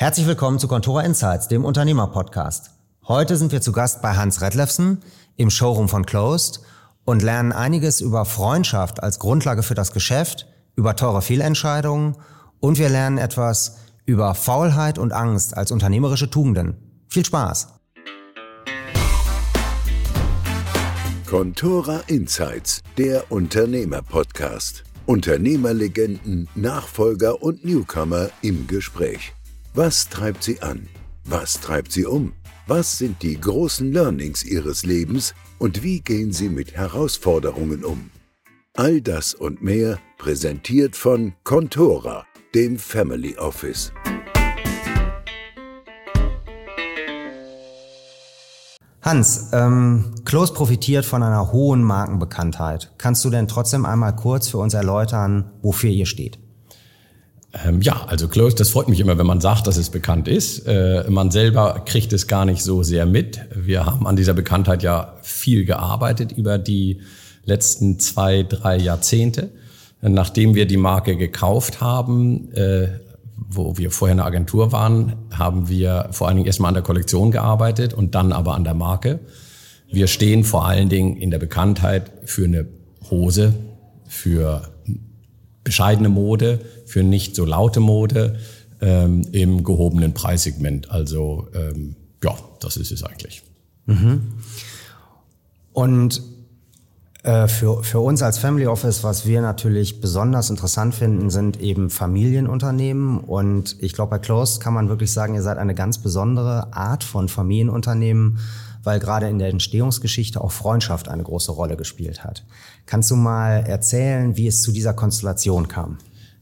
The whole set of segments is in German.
Herzlich willkommen zu Contora Insights, dem Unternehmer-Podcast. Heute sind wir zu Gast bei Hans Redlefsen im Showroom von Closed und lernen einiges über Freundschaft als Grundlage für das Geschäft, über teure Fehlentscheidungen und wir lernen etwas über Faulheit und Angst als unternehmerische Tugenden. Viel Spaß! Contora Insights, der Unternehmer-Podcast. Unternehmerlegenden, Nachfolger und Newcomer im Gespräch. Was treibt sie an? Was treibt sie um? Was sind die großen Learnings ihres Lebens und wie gehen sie mit Herausforderungen um? All das und mehr präsentiert von Contora, dem Family Office. Hans, ähm, Close profitiert von einer hohen Markenbekanntheit. Kannst du denn trotzdem einmal kurz für uns erläutern, wofür ihr steht? Ähm, ja, also Close, das freut mich immer, wenn man sagt, dass es bekannt ist. Äh, man selber kriegt es gar nicht so sehr mit. Wir haben an dieser Bekanntheit ja viel gearbeitet über die letzten zwei, drei Jahrzehnte. Nachdem wir die Marke gekauft haben, äh, wo wir vorher eine Agentur waren, haben wir vor allen Dingen erstmal an der Kollektion gearbeitet und dann aber an der Marke. Wir stehen vor allen Dingen in der Bekanntheit für eine Hose, für bescheidene Mode, für nicht so laute Mode ähm, im gehobenen Preissegment. Also ähm, ja, das ist es eigentlich. Mhm. Und äh, für, für uns als Family Office, was wir natürlich besonders interessant finden, sind eben Familienunternehmen. Und ich glaube, bei Closed kann man wirklich sagen, ihr seid eine ganz besondere Art von Familienunternehmen, weil gerade in der Entstehungsgeschichte auch Freundschaft eine große Rolle gespielt hat. Kannst du mal erzählen, wie es zu dieser Konstellation kam?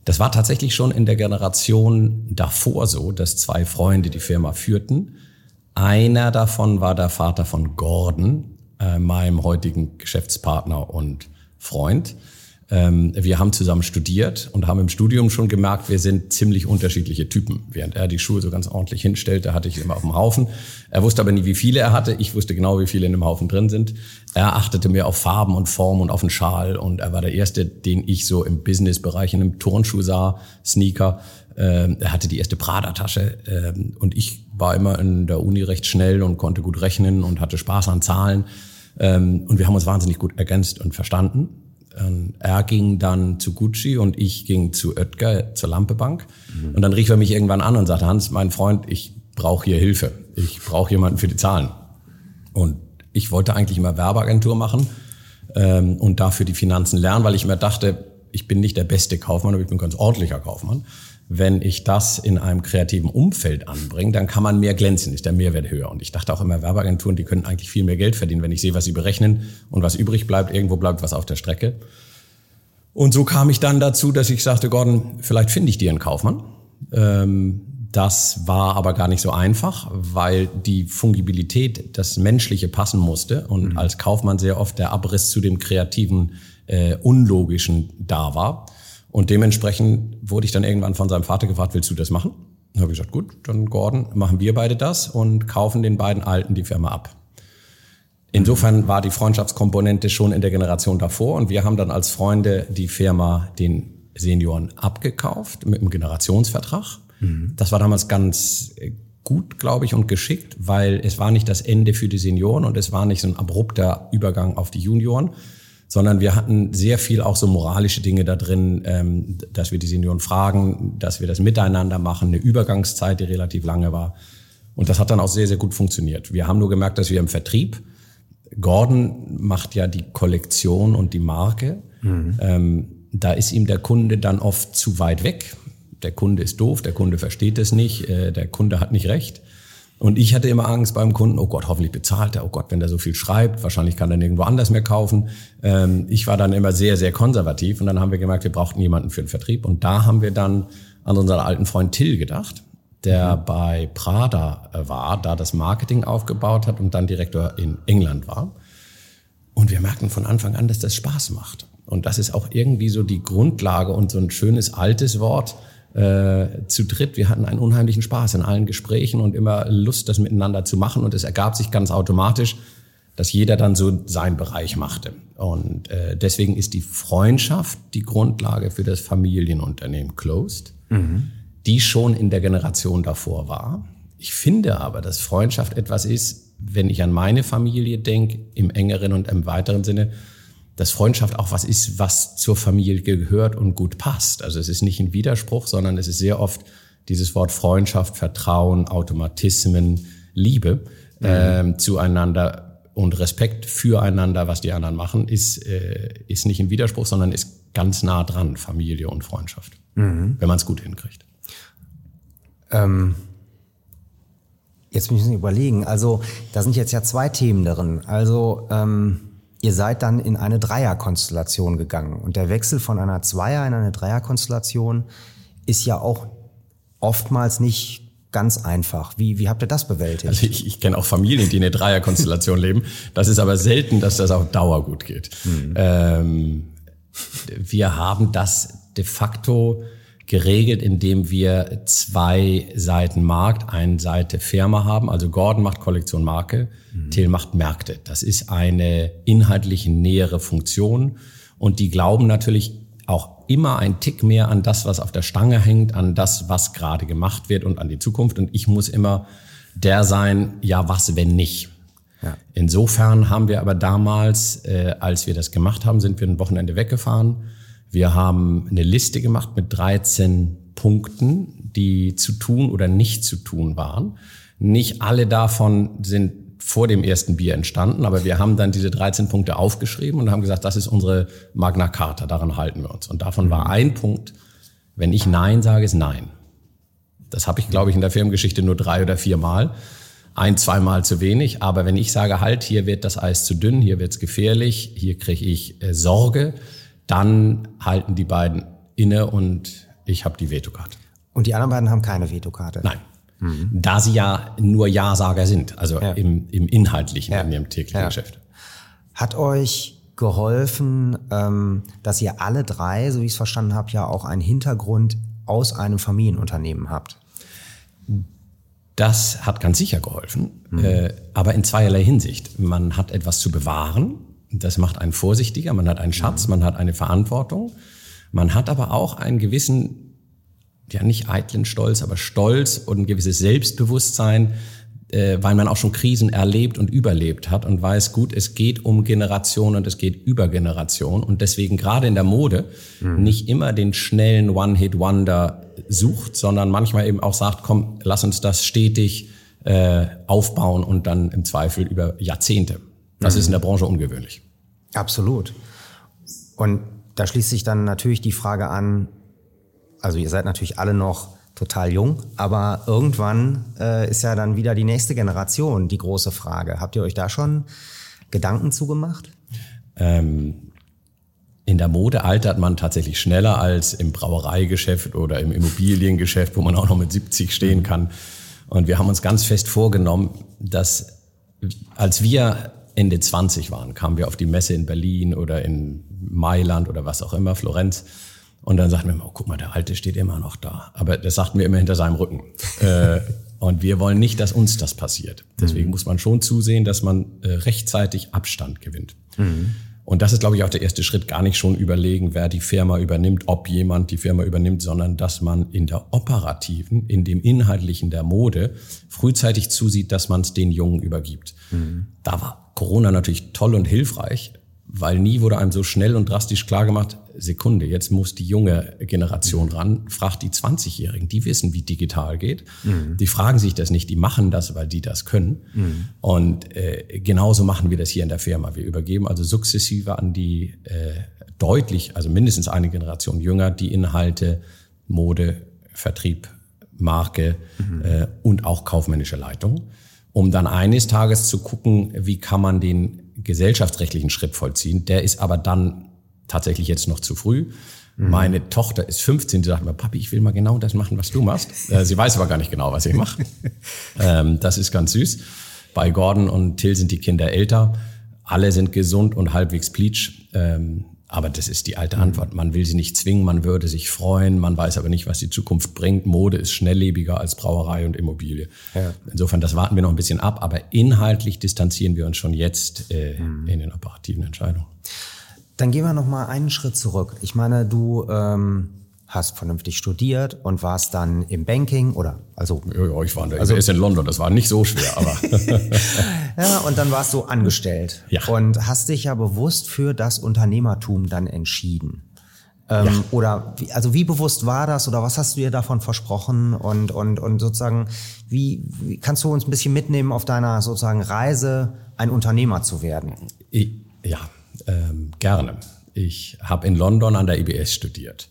Das war tatsächlich schon in der Generation davor so, dass zwei Freunde die Firma führten. Einer davon war der Vater von Gordon, äh, meinem heutigen Geschäftspartner und Freund. Ähm, wir haben zusammen studiert und haben im Studium schon gemerkt, wir sind ziemlich unterschiedliche Typen. Während er die Schuhe so ganz ordentlich hinstellte, hatte ich immer auf dem Haufen. Er wusste aber nie, wie viele er hatte. Ich wusste genau, wie viele in dem Haufen drin sind. Er achtete mehr auf Farben und Form und auf den Schal. Und er war der Erste, den ich so im Businessbereich in einem Turnschuh sah, Sneaker. Ähm, er hatte die erste Prada-Tasche. Ähm, und ich war immer in der Uni recht schnell und konnte gut rechnen und hatte Spaß an Zahlen. Und wir haben uns wahnsinnig gut ergänzt und verstanden. Ähm, er ging dann zu Gucci und ich ging zu Oetker, zur Lampebank. Mhm. Und dann rief er mich irgendwann an und sagte, Hans, mein Freund, ich brauche hier Hilfe. Ich brauche jemanden für die Zahlen. Und ich wollte eigentlich immer Werbeagentur machen ähm, und dafür die Finanzen lernen, weil ich mir dachte, ich bin nicht der beste Kaufmann, aber ich bin ganz ordentlicher Kaufmann wenn ich das in einem kreativen Umfeld anbringe, dann kann man mehr glänzen, ist der Mehrwert höher. Und ich dachte auch immer, Werbeagenturen, die können eigentlich viel mehr Geld verdienen, wenn ich sehe, was sie berechnen und was übrig bleibt, irgendwo bleibt was auf der Strecke. Und so kam ich dann dazu, dass ich sagte, Gordon, vielleicht finde ich dir einen Kaufmann. Ähm, das war aber gar nicht so einfach, weil die Fungibilität, das Menschliche passen musste und mhm. als Kaufmann sehr oft der Abriss zu dem kreativen, äh, unlogischen da war. Und dementsprechend wurde ich dann irgendwann von seinem Vater gefragt, willst du das machen? Dann habe ich gesagt, gut, dann Gordon, machen wir beide das und kaufen den beiden Alten die Firma ab. Insofern war die Freundschaftskomponente schon in der Generation davor und wir haben dann als Freunde die Firma den Senioren abgekauft mit einem Generationsvertrag. Mhm. Das war damals ganz gut, glaube ich, und geschickt, weil es war nicht das Ende für die Senioren und es war nicht so ein abrupter Übergang auf die Junioren, sondern wir hatten sehr viel auch so moralische Dinge da drin, ähm, dass wir die Senioren fragen, dass wir das miteinander machen, eine Übergangszeit, die relativ lange war. Und das hat dann auch sehr, sehr gut funktioniert. Wir haben nur gemerkt, dass wir im Vertrieb, Gordon macht ja die Kollektion und die Marke, mhm. ähm, da ist ihm der Kunde dann oft zu weit weg. Der Kunde ist doof, der Kunde versteht es nicht, äh, der Kunde hat nicht recht. Und ich hatte immer Angst beim Kunden, oh Gott, hoffentlich bezahlt er, oh Gott, wenn der so viel schreibt, wahrscheinlich kann er nirgendwo anders mehr kaufen. Ähm, ich war dann immer sehr, sehr konservativ und dann haben wir gemerkt, wir brauchten jemanden für den Vertrieb. Und da haben wir dann an unseren alten Freund Till gedacht, der mhm. bei Prada war, da das Marketing aufgebaut hat und dann Direktor in England war. Und wir merkten von Anfang an, dass das Spaß macht. Und das ist auch irgendwie so die Grundlage und so ein schönes altes Wort, äh, zu dritt. Wir hatten einen unheimlichen Spaß in allen Gesprächen und immer Lust, das miteinander zu machen. Und es ergab sich ganz automatisch, dass jeder dann so seinen Bereich machte. Und äh, deswegen ist die Freundschaft die Grundlage für das Familienunternehmen Closed. Mhm. die schon in der Generation davor war. Ich finde aber, dass Freundschaft etwas ist, wenn ich an meine Familie denke, im engeren und im weiteren Sinne, dass Freundschaft auch was ist, was zur Familie gehört und gut passt. Also es ist nicht ein Widerspruch, sondern es ist sehr oft dieses Wort Freundschaft, Vertrauen, Automatismen, Liebe mhm. äh, zueinander und Respekt füreinander, was die anderen machen, ist, äh, ist nicht ein Widerspruch, sondern ist ganz nah dran, Familie und Freundschaft, mhm. wenn man es gut hinkriegt. Ähm, jetzt müssen wir überlegen. Also da sind jetzt ja zwei Themen darin. Also ähm, ihr seid dann in eine Dreierkonstellation gegangen und der Wechsel von einer Zweier in eine Dreierkonstellation ist ja auch oftmals nicht ganz einfach. Wie, wie habt ihr das bewältigt? Also ich, ich kenne auch Familien, die in der Dreierkonstellation leben. Das ist aber selten, dass das auf Dauer gut geht. Mhm. Ähm, wir haben das de facto geregelt, indem wir zwei Seiten Markt, eine Seite Firma haben. Also Gordon macht Kollektion Marke, mhm. Till macht Märkte. Das ist eine inhaltlich nähere Funktion und die glauben natürlich auch immer ein Tick mehr an das, was auf der Stange hängt, an das, was gerade gemacht wird und an die Zukunft. Und ich muss immer der sein, ja, was, wenn nicht. Ja. Insofern haben wir aber damals, äh, als wir das gemacht haben, sind wir ein Wochenende weggefahren wir haben eine Liste gemacht mit 13 Punkten, die zu tun oder nicht zu tun waren. Nicht alle davon sind vor dem ersten Bier entstanden, aber wir haben dann diese 13 Punkte aufgeschrieben und haben gesagt, das ist unsere Magna Carta, daran halten wir uns. Und davon war ein Punkt, wenn ich Nein sage, ist Nein. Das habe ich, glaube ich, in der Firmengeschichte nur drei oder vier Mal. Ein, zweimal zu wenig. Aber wenn ich sage, halt, hier wird das Eis zu dünn, hier wird's gefährlich, hier kriege ich äh, Sorge, dann halten die beiden inne und ich habe die Vetokarte. Und die anderen beiden haben keine Vetokarte? Nein. Mhm. Da sie ja nur Ja-Sager sind, also ja. im, im Inhaltlichen, ja. in ihrem täglichen ja. Geschäft. Hat euch geholfen, ähm, dass ihr alle drei, so wie ich es verstanden habe, ja auch einen Hintergrund aus einem Familienunternehmen habt? Das hat ganz sicher geholfen, mhm. äh, aber in zweierlei Hinsicht. Man hat etwas zu bewahren, das macht einen vorsichtiger, man hat einen Schatz, mhm. man hat eine Verantwortung. Man hat aber auch einen gewissen, ja nicht eitlen Stolz, aber Stolz und ein gewisses Selbstbewusstsein, äh, weil man auch schon Krisen erlebt und überlebt hat und weiß, gut, es geht um Generation und es geht über Generation und deswegen gerade in der Mode mhm. nicht immer den schnellen One-Hit-Wonder sucht, sondern manchmal eben auch sagt, komm, lass uns das stetig äh, aufbauen und dann im Zweifel über Jahrzehnte. Das mhm. ist in der Branche ungewöhnlich. Absolut. Und da schließt sich dann natürlich die Frage an, also ihr seid natürlich alle noch total jung, aber irgendwann äh, ist ja dann wieder die nächste Generation die große Frage. Habt ihr euch da schon Gedanken zugemacht? Ähm, in der Mode altert man tatsächlich schneller als im Brauereigeschäft oder im Immobiliengeschäft, wo man auch noch mit 70 stehen kann. Und wir haben uns ganz fest vorgenommen, dass als wir Ende 20 waren, kamen wir auf die Messe in Berlin oder in Mailand oder was auch immer, Florenz. Und dann sagten wir, oh, guck mal, der Alte steht immer noch da. Aber das sagten wir immer hinter seinem Rücken. äh, und wir wollen nicht, dass uns das passiert. Deswegen mhm. muss man schon zusehen, dass man äh, rechtzeitig Abstand gewinnt. Mhm. Und das ist, glaube ich, auch der erste Schritt. Gar nicht schon überlegen, wer die Firma übernimmt, ob jemand die Firma übernimmt, sondern dass man in der operativen, in dem inhaltlichen der Mode frühzeitig zusieht, dass man es den Jungen übergibt. Mhm. Da war Corona natürlich toll und hilfreich, weil nie wurde einem so schnell und drastisch klar gemacht, Sekunde, jetzt muss die junge Generation mhm. ran, fragt die 20-Jährigen, die wissen, wie digital geht. Mhm. Die fragen sich das nicht, die machen das, weil die das können. Mhm. Und äh, genauso machen wir das hier in der Firma. Wir übergeben also sukzessive an die äh, deutlich, also mindestens eine Generation jünger, die Inhalte, Mode, Vertrieb, Marke mhm. äh, und auch kaufmännische Leitung um dann eines Tages zu gucken, wie kann man den gesellschaftsrechtlichen Schritt vollziehen. Der ist aber dann tatsächlich jetzt noch zu früh. Mhm. Meine Tochter ist 15, die sagt mir, Papi, ich will mal genau das machen, was du machst. Äh, sie weiß aber gar nicht genau, was ich mache. ähm, das ist ganz süß. Bei Gordon und Till sind die Kinder älter. Alle sind gesund und halbwegs pleatsch. Ähm, aber das ist die alte Antwort. Man will sie nicht zwingen, man würde sich freuen, man weiß aber nicht, was die Zukunft bringt. Mode ist schnelllebiger als Brauerei und Immobilie. Ja. Insofern, das warten wir noch ein bisschen ab, aber inhaltlich distanzieren wir uns schon jetzt äh, mhm. in den operativen Entscheidungen. Dann gehen wir noch mal einen Schritt zurück. Ich meine, du ähm, hast vernünftig studiert und warst dann im Banking oder also ja, ja ich war in der also, in London, das war nicht so schwer, aber ja und dann warst du angestellt ja. und hast dich ja bewusst für das Unternehmertum dann entschieden. Ähm, ja. Oder wie, also wie bewusst war das oder was hast du dir davon versprochen und und und sozusagen wie, wie kannst du uns ein bisschen mitnehmen auf deiner sozusagen Reise ein Unternehmer zu werden? Ich, ja, ähm, gerne. Ich habe in London an der IBS studiert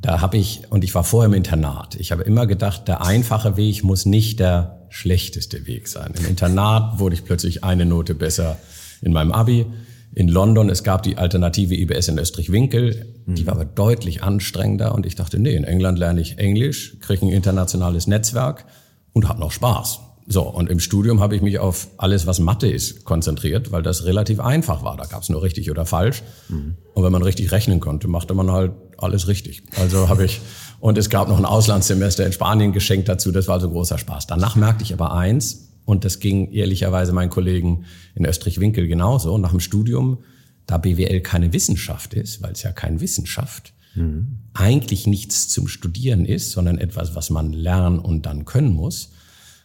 da habe ich, und ich war vorher im Internat, ich habe immer gedacht, der einfache Weg muss nicht der schlechteste Weg sein. Im Internat wurde ich plötzlich eine Note besser in meinem Abi. In London, es gab die alternative IBS in Österreich-Winkel, die war aber deutlich anstrengender und ich dachte, nee, in England lerne ich Englisch, kriege ein internationales Netzwerk und habe noch Spaß. So, und im Studium habe ich mich auf alles, was Mathe ist, konzentriert, weil das relativ einfach war. Da gab es nur richtig oder falsch. Mhm. Und wenn man richtig rechnen konnte, machte man halt alles richtig. Also habe ich, und es gab noch ein Auslandssemester in Spanien geschenkt dazu, das war also großer Spaß. Danach merkte ich aber eins, und das ging ehrlicherweise meinen Kollegen in Österreich-Winkel genauso, nach dem Studium, da BWL keine Wissenschaft ist, weil es ja keine Wissenschaft, mhm. eigentlich nichts zum Studieren ist, sondern etwas, was man lernen und dann können muss,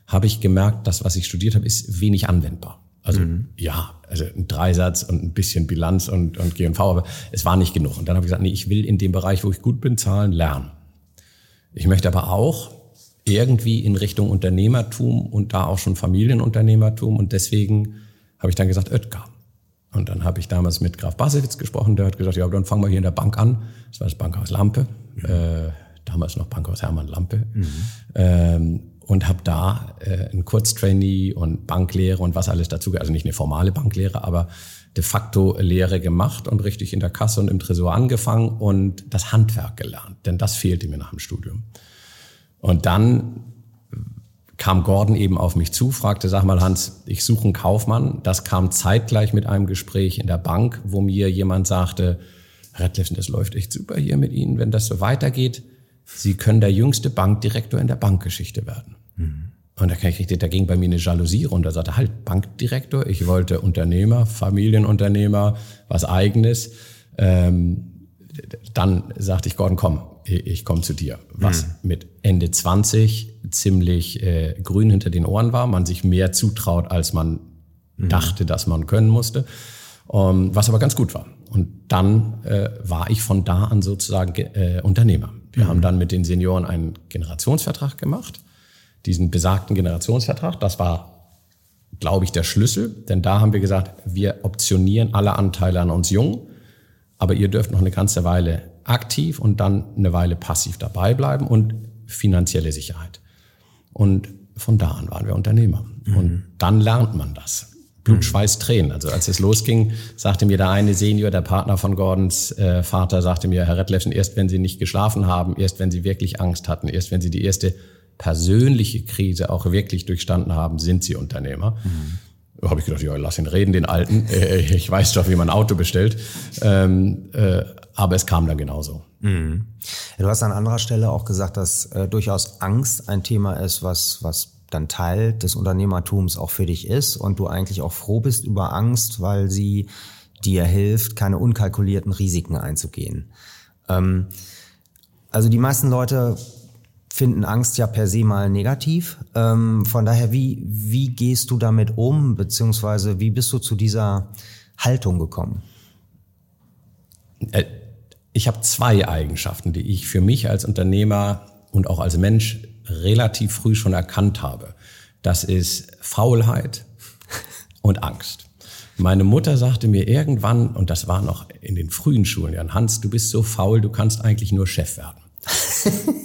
habe ich gemerkt, das, was ich studiert habe, ist wenig anwendbar. Also mhm. ja, also ein Dreisatz und ein bisschen Bilanz und, und G&V, aber es war nicht genug. Und dann habe ich gesagt, nee, ich will in dem Bereich, wo ich gut bin, Zahlen lernen. Ich möchte aber auch irgendwie in Richtung Unternehmertum und da auch schon Familienunternehmertum. Und deswegen habe ich dann gesagt, Oetker. Und dann habe ich damals mit Graf Basewitz gesprochen, der hat gesagt, ja, dann fangen wir hier in der Bank an. Das war das Bankhaus Lampe, mhm. äh, damals noch Bankhaus Hermann Lampe. Mhm. Ähm, und habe da äh, ein Kurztrainee und Banklehre und was alles dazu, also nicht eine formale Banklehre, aber de facto Lehre gemacht und richtig in der Kasse und im Tresor angefangen und das Handwerk gelernt, denn das fehlte mir nach dem Studium. Und dann kam Gordon eben auf mich zu, fragte, sag mal Hans, ich suche einen Kaufmann. Das kam zeitgleich mit einem Gespräch in der Bank, wo mir jemand sagte, Redliffen, das läuft echt super hier mit Ihnen, wenn das so weitergeht Sie können der jüngste Bankdirektor in der Bankgeschichte werden. Mhm. Und da kriegte, da ging bei mir eine Jalousie runter. Sagte, halt, Bankdirektor, ich wollte Unternehmer, Familienunternehmer, was eigenes. Ähm, dann sagte ich, Gordon, komm, ich komme zu dir. Was mhm. mit Ende 20 ziemlich äh, grün hinter den Ohren war, man sich mehr zutraut, als man mhm. dachte, dass man können musste. Um, ähm, was aber ganz gut war. Und dann äh, war ich von da an sozusagen äh, Unternehmer. Wir mhm. haben dann mit den Senioren einen Generationsvertrag gemacht. Diesen besagten Generationsvertrag, das war, glaube ich, der Schlüssel. Denn da haben wir gesagt, wir optionieren alle Anteile an uns jung, aber ihr dürft noch eine ganze Weile aktiv und dann eine Weile passiv dabei bleiben und finanzielle Sicherheit. Und von da an waren wir Unternehmer. Mhm. Und dann lernt man das. Blut, mhm. Schweiß, Tränen. Also als es losging, sagte mir der eine Senior, der Partner von Gordons äh, Vater, sagte mir, Herr Redleffen, erst wenn Sie nicht geschlafen haben, erst wenn Sie wirklich Angst hatten, erst wenn Sie die erste persönliche Krise auch wirklich durchstanden haben, sind Sie Unternehmer. Mhm. Da habe ich gedacht, ja, lass ihn reden, den Alten. Äh, ich weiß doch, wie man ein Auto bestellt. Ähm, äh, aber es kam dann genauso. Mhm. Du hast an anderer Stelle auch gesagt, dass äh, durchaus Angst ein Thema ist, was, was dann Teil des Unternehmertums auch für dich ist und du eigentlich auch froh bist über Angst, weil sie dir hilft, keine unkalkulierten Risiken einzugehen. Ähm, also die meisten Leute finden Angst ja per se mal negativ. Ähm, von daher, wie, wie gehst du damit um, beziehungsweise wie bist du zu dieser Haltung gekommen? Äh, ich habe zwei Eigenschaften, die ich für mich als Unternehmer und auch als Mensch relativ früh schon erkannt habe. Das ist Faulheit und Angst. Meine Mutter sagte mir irgendwann, und das war noch in den frühen Schulen, Jan Hans, du bist so faul, du kannst eigentlich nur Chef werden.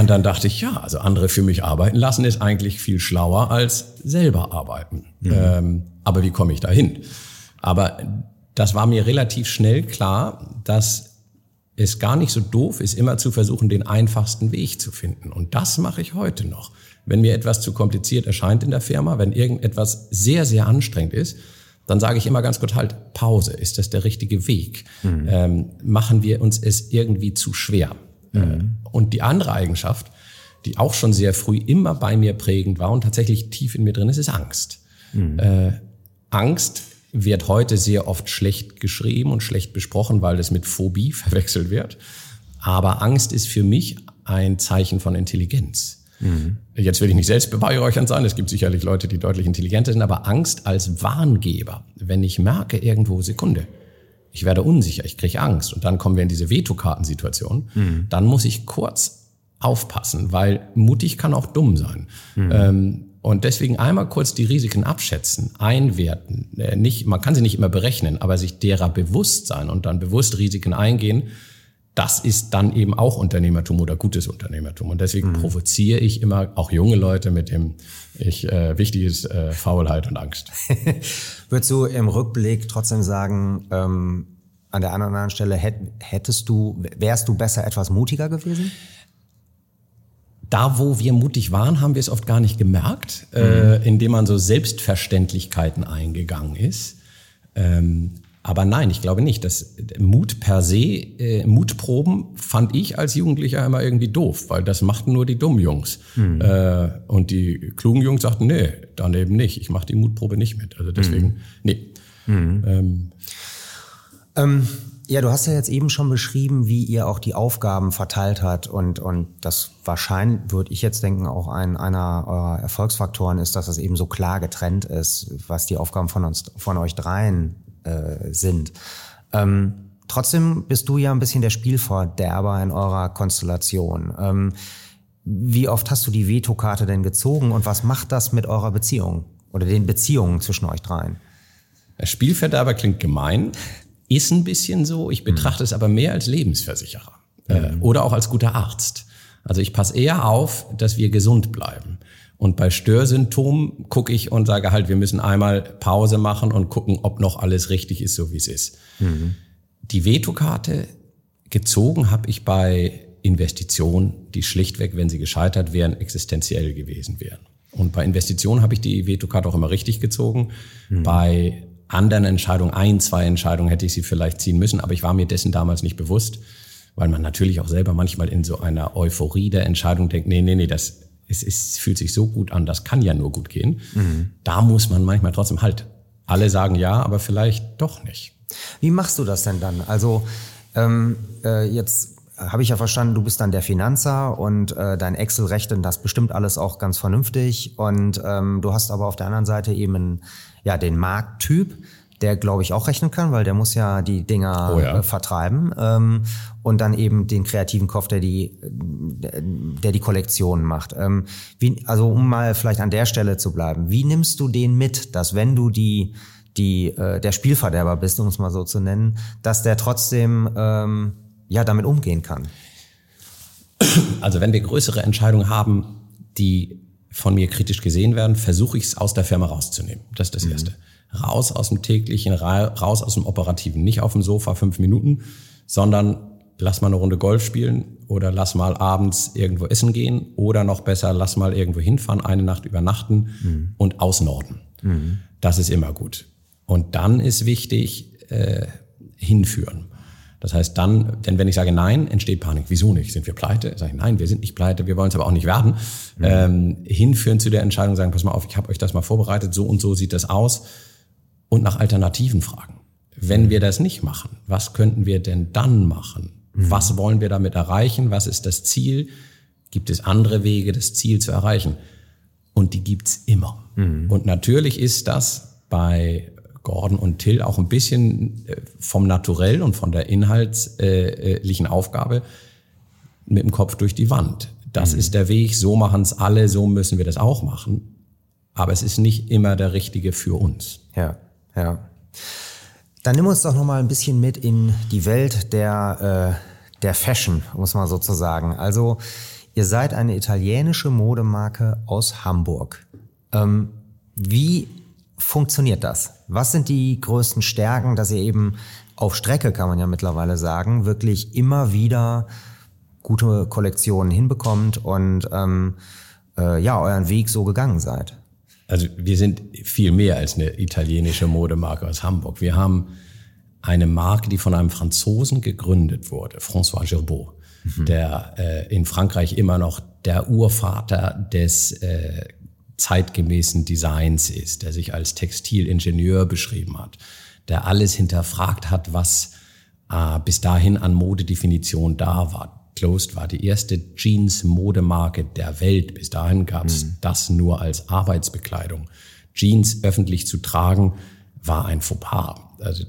und dann dachte ich, ja, also andere für mich arbeiten lassen ist eigentlich viel schlauer als selber arbeiten. Mhm. Ähm, aber wie komme ich da hin? Aber das war mir relativ schnell klar, dass es gar nicht so doof ist, immer zu versuchen, den einfachsten Weg zu finden. Und das mache ich heute noch. Wenn mir etwas zu kompliziert erscheint in der Firma, wenn irgendetwas sehr, sehr anstrengend ist, dann sage ich immer ganz kurz halt Pause. Ist das der richtige Weg? Mhm. Ähm, machen wir uns es irgendwie zu schwer? Mhm. Äh, und die andere Eigenschaft, die auch schon sehr früh immer bei mir prägend war und tatsächlich tief in mir drin ist, ist Angst. Mhm. Äh, Angst wird heute sehr oft schlecht geschrieben und schlecht besprochen, weil es mit Phobie verwechselt wird. Aber Angst ist für mich ein Zeichen von Intelligenz. Mhm. Jetzt will ich nicht selbst beweihräuchern sein, es gibt sicherlich Leute, die deutlich intelligenter sind, aber Angst als Warngeber, wenn ich merke irgendwo, Sekunde, ich werde unsicher, ich kriege Angst und dann kommen wir in diese Vetokartensituation, mhm. dann muss ich kurz aufpassen, weil mutig kann auch dumm sein. Mhm. Ähm, und deswegen einmal kurz die Risiken abschätzen, einwerten. Äh, nicht, man kann sie nicht immer berechnen, aber sich derer bewusst sein und dann bewusst Risiken eingehen das ist dann eben auch Unternehmertum oder gutes Unternehmertum. Und deswegen mhm. provoziere ich immer auch junge Leute mit dem ich, äh, wichtig ist äh, Faulheit und Angst. Würdest du im Rückblick trotzdem sagen, ähm, an der anderen, anderen Stelle hättest du, wärst du besser etwas mutiger gewesen? Da, wo wir mutig waren, haben wir es oft gar nicht gemerkt, mhm. äh, indem man so Selbstverständlichkeiten eingegangen ist. Ähm, aber nein, ich glaube nicht. Das Mut per se, äh, Mutproben fand ich als Jugendlicher immer irgendwie doof, weil das machten nur die dummen Jungs. Mhm. Äh, und die klugen Jungs sagten, nee, daneben nicht. Ich mache die Mutprobe nicht mit. Also deswegen, mhm. nee. Mhm. Ähm, ähm, ja, du hast ja jetzt eben schon beschrieben, wie ihr auch die Aufgaben verteilt hat und, und das wahrscheinlich, würde ich jetzt denken, auch ein, einer eurer Erfolgsfaktoren ist, dass es eben so klar getrennt ist, was die Aufgaben von uns, von euch dreien äh, sind. Ähm, trotzdem bist du ja ein bisschen der Spielverderber in eurer Konstellation. Ähm, wie oft hast du die Vetokarte denn gezogen und was macht das mit eurer Beziehung oder den Beziehungen zwischen euch dreien? Spielverderber klingt gemein, ist ein bisschen so. Ich betrachte mhm. es aber mehr als Lebensversicherer äh, mhm. oder auch als guter Arzt. Also ich passe eher auf, dass wir gesund bleiben. Und bei Störsymptomen gucke ich und sage halt, wir müssen einmal Pause machen und gucken, ob noch alles richtig ist, so wie es ist. Mhm. Die Vetokarte gezogen habe ich bei Investitionen, die schlichtweg, wenn sie gescheitert wären, existenziell gewesen wären. Und bei Investitionen habe ich die Vetokarte auch immer richtig gezogen. Mhm. Bei anderen Entscheidungen, ein, zwei Entscheidungen hätte ich sie vielleicht ziehen müssen, aber ich war mir dessen damals nicht bewusst, weil man natürlich auch selber manchmal in so einer Euphorie der Entscheidung denkt, nee, nee, nee, das es, es fühlt sich so gut an, das kann ja nur gut gehen. Mhm. Da muss man manchmal trotzdem halt. Alle sagen ja, aber vielleicht doch nicht. Wie machst du das denn dann? Also ähm, äh, jetzt habe ich ja verstanden, du bist dann der Finanzer und äh, dein Excel rechnet das bestimmt alles auch ganz vernünftig und ähm, du hast aber auf der anderen Seite eben ja den Markttyp, der glaube ich auch rechnen kann, weil der muss ja die Dinger oh ja. Äh, vertreiben ähm, und dann eben den kreativen Kopf, der die, der die Kollektion macht. Ähm, wie, also um mal vielleicht an der Stelle zu bleiben, wie nimmst du den mit, dass wenn du die die äh, der Spielverderber bist, um es mal so zu nennen, dass der trotzdem ähm, ja damit umgehen kann? Also wenn wir größere Entscheidungen haben, die von mir kritisch gesehen werden, versuche ich es aus der Firma rauszunehmen. Das ist das mhm. Raus aus dem täglichen, raus aus dem operativen, nicht auf dem Sofa fünf Minuten, sondern lass mal eine Runde Golf spielen oder lass mal abends irgendwo essen gehen oder noch besser, lass mal irgendwo hinfahren, eine Nacht übernachten mhm. und ausnorden. Mhm. Das ist immer gut. Und dann ist wichtig, äh, hinführen. Das heißt dann, denn wenn ich sage nein, entsteht Panik. Wieso nicht? Sind wir pleite? Sage ich nein, wir sind nicht pleite, wir wollen es aber auch nicht werden. Mhm. Ähm, hinführen zu der Entscheidung, sagen, pass mal auf, ich habe euch das mal vorbereitet, so und so sieht das aus und nach Alternativen fragen. Wenn wir das nicht machen, was könnten wir denn dann machen? Mhm. Was wollen wir damit erreichen? Was ist das Ziel? Gibt es andere Wege, das Ziel zu erreichen? Und die gibt's immer. Mhm. Und natürlich ist das bei Gordon und Till auch ein bisschen äh, vom Naturell und von der inhaltlichen Aufgabe mit dem Kopf durch die Wand. Das mhm. ist der Weg, so machen's alle, so müssen wir das auch machen. Aber es ist nicht immer der richtige für uns. Ja. Ja. Dann nimm uns doch noch mal ein bisschen mit in die Welt der, äh, der Fashion, muss man sozusagen. Also, ihr seid eine italienische Modemarke aus Hamburg. Ähm, wie funktioniert das? Was sind die größten Stärken, dass ihr eben auf Strecke, kann man ja mittlerweile sagen, wirklich immer wieder gute Kollektionen hinbekommt und ähm, äh, ja, euren Weg so gegangen seid? Also wir sind viel mehr als eine italienische Modemarke aus Hamburg. Wir haben eine Marke, die von einem Franzosen gegründet wurde, François Gerbeau, mhm. der äh, in Frankreich immer noch der Urvater des äh, zeitgemäßen Designs ist, der sich als Textilingenieur beschrieben hat, der alles hinterfragt hat, was äh, bis dahin an Modedefinition da war. Closed war die erste Jeans-Modemarke der Welt. Bis dahin gab es mhm. das nur als Arbeitsbekleidung. Jeans öffentlich zu tragen, war ein Fauxpas. Also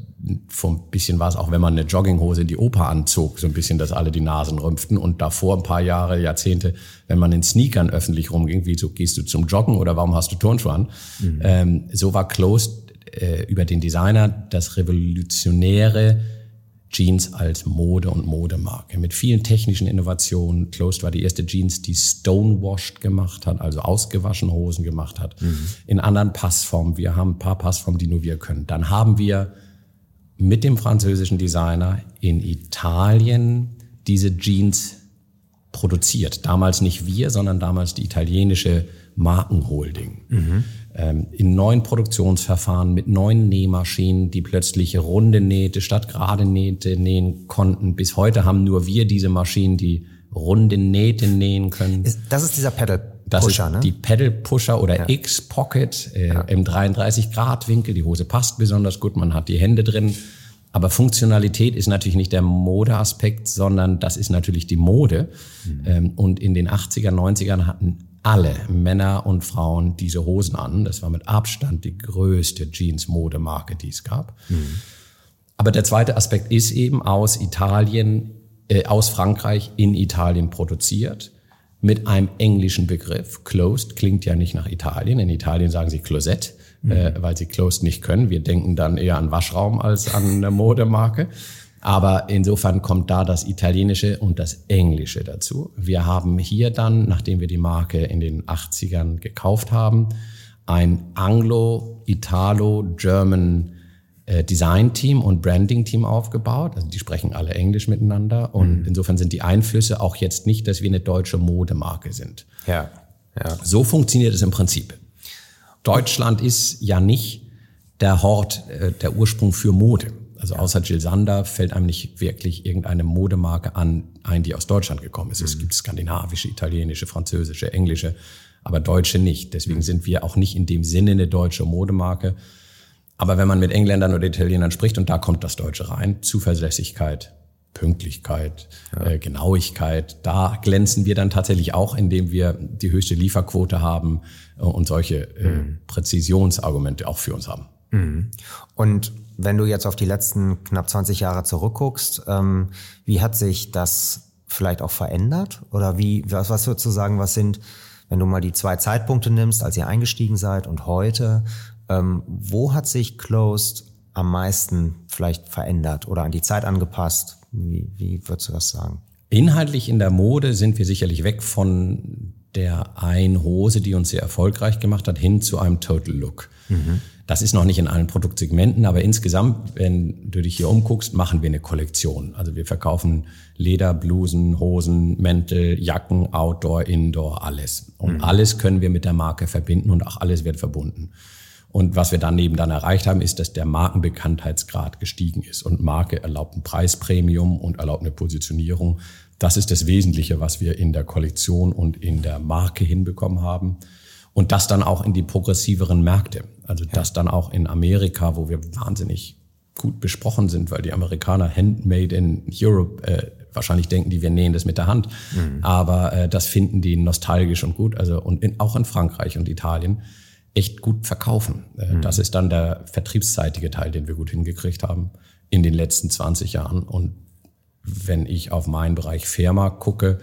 vom bisschen war es auch, wenn man eine Jogginghose in die Oper anzog, so ein bisschen, dass alle die Nasen rümpften. Und davor ein paar Jahre, Jahrzehnte, wenn man in Sneakern öffentlich rumging, wie so gehst du zum Joggen oder warum hast du Turnschuhe an? Mhm. Ähm, so war Closed äh, über den Designer das revolutionäre Jeans als Mode und Modemarke mit vielen technischen Innovationen. Closed war die erste Jeans, die stonewashed gemacht hat, also ausgewaschene Hosen gemacht hat. Mhm. In anderen Passformen. Wir haben ein paar Passformen, die nur wir können. Dann haben wir mit dem französischen Designer in Italien diese Jeans produziert. Damals nicht wir, sondern damals die italienische Markenholding. Mhm in neuen Produktionsverfahren mit neuen Nähmaschinen, die plötzlich runde Nähte statt gerade Nähte nähen konnten. Bis heute haben nur wir diese Maschinen, die runde Nähte nähen können. Das ist dieser Pedal das Pusher, ist ne? die Pedal Pusher oder ja. X-Pocket äh, ja. im 33-Grad-Winkel. Die Hose passt besonders gut, man hat die Hände drin. Aber Funktionalität ist natürlich nicht der Modeaspekt, sondern das ist natürlich die Mode. Mhm. Ähm, und in den 80er, 90ern hatten alle Männer und Frauen diese Hosen an. Das war mit Abstand die größte Jeans-Modemarke, die es gab. Mhm. Aber der zweite Aspekt ist eben aus Italien, äh, aus Frankreich in Italien produziert mit einem englischen Begriff. Closed klingt ja nicht nach Italien. In Italien sagen sie Closet, mhm. äh, weil sie Closed nicht können. Wir denken dann eher an Waschraum als an eine Modemarke. Aber insofern kommt da das Italienische und das Englische dazu. Wir haben hier dann, nachdem wir die Marke in den 80ern gekauft haben, ein Anglo-Italo-German äh, Design-Team und Branding-Team aufgebaut. Also die sprechen alle Englisch miteinander. Und mhm. insofern sind die Einflüsse auch jetzt nicht, dass wir eine deutsche Modemarke sind. Ja. ja. So funktioniert es im Prinzip. Deutschland ist ja nicht der Hort, äh, der Ursprung für Mode. Also außer Jill Sander fällt einem nicht wirklich irgendeine Modemarke an, ein, die aus Deutschland gekommen ist. Mhm. Es gibt skandinavische, italienische, französische, englische, aber deutsche nicht. Deswegen mhm. sind wir auch nicht in dem Sinne eine deutsche Modemarke. Aber wenn man mit Engländern oder Italienern spricht, und da kommt das Deutsche rein, Zuverlässigkeit, Pünktlichkeit, ja. äh, Genauigkeit, da glänzen wir dann tatsächlich auch, indem wir die höchste Lieferquote haben äh, und solche äh, mhm. Präzisionsargumente auch für uns haben. Mhm. Und wenn du jetzt auf die letzten knapp 20 Jahre zurückguckst, ähm, wie hat sich das vielleicht auch verändert? Oder wie, was, was würdest du sagen, was sind, wenn du mal die zwei Zeitpunkte nimmst, als ihr eingestiegen seid und heute, ähm, wo hat sich Closed am meisten vielleicht verändert oder an die Zeit angepasst? Wie, wie würdest du das sagen? Inhaltlich in der Mode sind wir sicherlich weg von der einen Hose, die uns sehr erfolgreich gemacht hat, hin zu einem Total Look. Mhm. Das ist noch nicht in allen Produktsegmenten, aber insgesamt, wenn du dich hier umguckst, machen wir eine Kollektion. Also wir verkaufen Leder, Blusen, Hosen, Mäntel, Jacken, Outdoor, Indoor, alles. Und mhm. alles können wir mit der Marke verbinden und auch alles wird verbunden. Und was wir daneben dann erreicht haben, ist, dass der Markenbekanntheitsgrad gestiegen ist. Und Marke erlaubt ein Preispremium und erlaubt eine Positionierung. Das ist das Wesentliche, was wir in der Kollektion und in der Marke hinbekommen haben. Und das dann auch in die progressiveren Märkte. Also ja. das dann auch in Amerika, wo wir wahnsinnig gut besprochen sind, weil die Amerikaner Handmade in Europe äh, wahrscheinlich denken, die wir nähen das mit der Hand. Mhm. Aber äh, das finden die nostalgisch und gut. Also und in, auch in Frankreich und Italien echt gut verkaufen. Äh, mhm. Das ist dann der vertriebsseitige Teil, den wir gut hingekriegt haben in den letzten 20 Jahren. Und wenn ich auf meinen Bereich Firma gucke,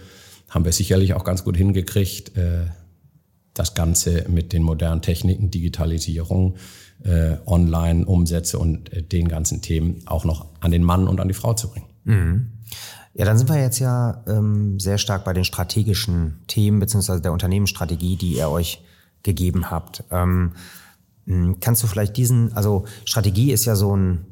haben wir sicherlich auch ganz gut hingekriegt, äh, das Ganze mit den modernen Techniken, Digitalisierung, äh, Online-Umsätze und äh, den ganzen Themen auch noch an den Mann und an die Frau zu bringen. Mhm. Ja, dann sind wir jetzt ja ähm, sehr stark bei den strategischen Themen beziehungsweise der Unternehmensstrategie, die ihr euch gegeben habt. Ähm, kannst du vielleicht diesen, also Strategie ist ja so ein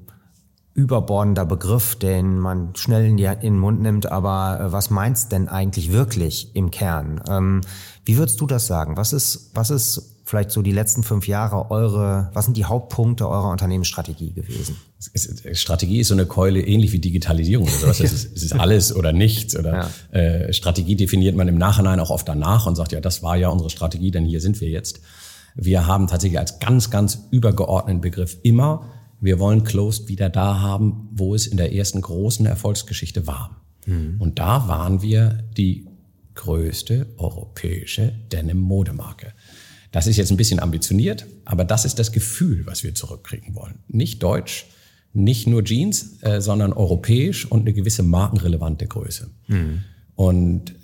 überbordender Begriff, den man schnell in, die, in den Mund nimmt, aber äh, was meinst denn eigentlich wirklich im Kern? Ähm, wie würdest du das sagen? Was ist, was ist vielleicht so die letzten fünf Jahre eure, was sind die Hauptpunkte eurer Unternehmensstrategie gewesen? Strategie ist so eine Keule ähnlich wie Digitalisierung oder sowas. Es ist, es ist alles oder nichts. Oder ja. äh, Strategie definiert man im Nachhinein auch oft danach und sagt, ja, das war ja unsere Strategie, denn hier sind wir jetzt. Wir haben tatsächlich als ganz, ganz übergeordneten Begriff immer wir wollen Closed wieder da haben, wo es in der ersten großen Erfolgsgeschichte war. Mhm. Und da waren wir die größte europäische Denim-Modemarke. Das ist jetzt ein bisschen ambitioniert, aber das ist das Gefühl, was wir zurückkriegen wollen. Nicht deutsch, nicht nur Jeans, äh, sondern europäisch und eine gewisse markenrelevante Größe. Mhm. Und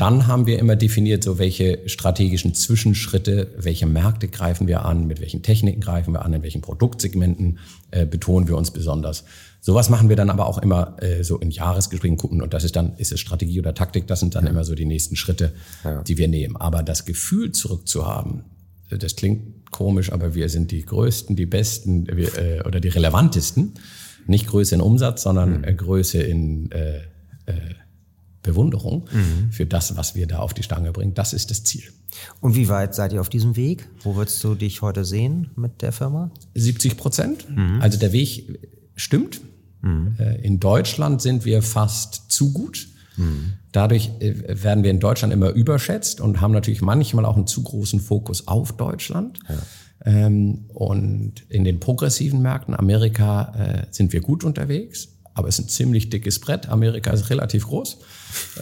dann haben wir immer definiert, so welche strategischen Zwischenschritte, welche Märkte greifen wir an, mit welchen Techniken greifen wir an, in welchen Produktsegmenten äh, betonen wir uns besonders. Sowas machen wir dann aber auch immer äh, so in Jahresgesprächen gucken und das ist dann, ist es Strategie oder Taktik, das sind dann ja. immer so die nächsten Schritte, ja. die wir nehmen. Aber das Gefühl zurückzuhaben, äh, das klingt komisch, aber wir sind die Größten, die Besten wir, äh, oder die relevantesten. Nicht Größe in Umsatz, sondern mhm. Größe in äh, äh, Bewunderung mhm. für das, was wir da auf die Stange bringen. Das ist das Ziel. Und wie weit seid ihr auf diesem Weg? Wo würdest du dich heute sehen mit der Firma? 70 Prozent. Mhm. Also der Weg stimmt. Mhm. In Deutschland sind wir fast zu gut. Mhm. Dadurch äh, werden wir in Deutschland immer überschätzt und haben natürlich manchmal auch einen zu großen Fokus auf Deutschland. Ja. Ähm, und in den progressiven Märkten, Amerika, äh, sind wir gut unterwegs aber es ist ein ziemlich dickes Brett. Amerika ist relativ groß.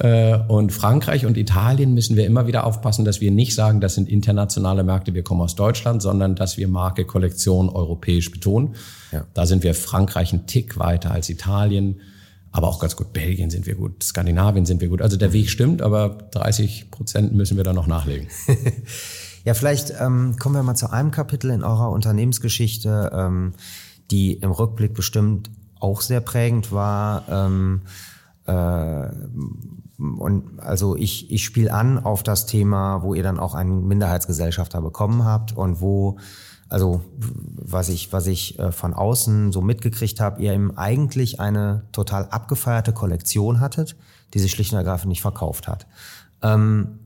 Äh, und Frankreich und Italien müssen wir immer wieder aufpassen, dass wir nicht sagen, das sind internationale Märkte, wir kommen aus Deutschland, sondern dass wir Marke, Kollektion europäisch betonen. Ja. Da sind wir Frankreich einen Tick weiter als Italien, aber auch ganz gut. Belgien sind wir gut, Skandinavien sind wir gut. Also der Weg stimmt, aber 30 Prozent müssen wir da noch nachlegen. ja, vielleicht ähm, kommen wir mal zu einem Kapitel in eurer Unternehmensgeschichte, ähm, die im Rückblick bestimmt auch sehr prägend war. Ähm, äh, und also ich, ich spiele an auf das Thema, wo ihr dann auch einen Minderheitsgesellschafter bekommen habt und wo, also was ich, was ich äh, von außen so mitgekriegt habe, ihr eben eigentlich eine total abgefeierte Kollektion hattet, die sich schlicht und ergreifend nicht verkauft hat. Ähm,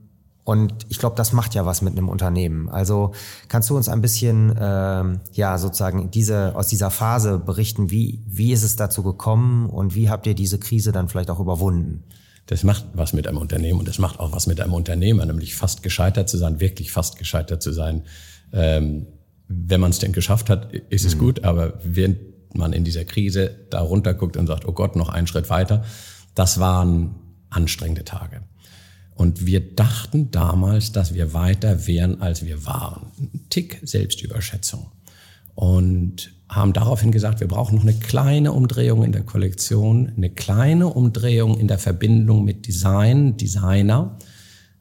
und ich glaube, das macht ja was mit einem Unternehmen. Also kannst du uns ein bisschen, äh, ja, sozusagen diese, aus dieser Phase berichten, wie, wie ist es dazu gekommen und wie habt ihr diese Krise dann vielleicht auch überwunden? Das macht was mit einem Unternehmen und das macht auch was mit einem Unternehmer, nämlich fast gescheitert zu sein, wirklich fast gescheitert zu sein. Ähm, wenn man es denn geschafft hat, ist es mhm. gut, aber wenn man in dieser Krise da runterguckt und sagt, oh Gott, noch einen Schritt weiter, das waren anstrengende Tage. Und wir dachten damals, dass wir weiter wären, als wir waren. Ein Tick Selbstüberschätzung. Und haben daraufhin gesagt, wir brauchen noch eine kleine Umdrehung in der Kollektion, eine kleine Umdrehung in der Verbindung mit Design, Designer,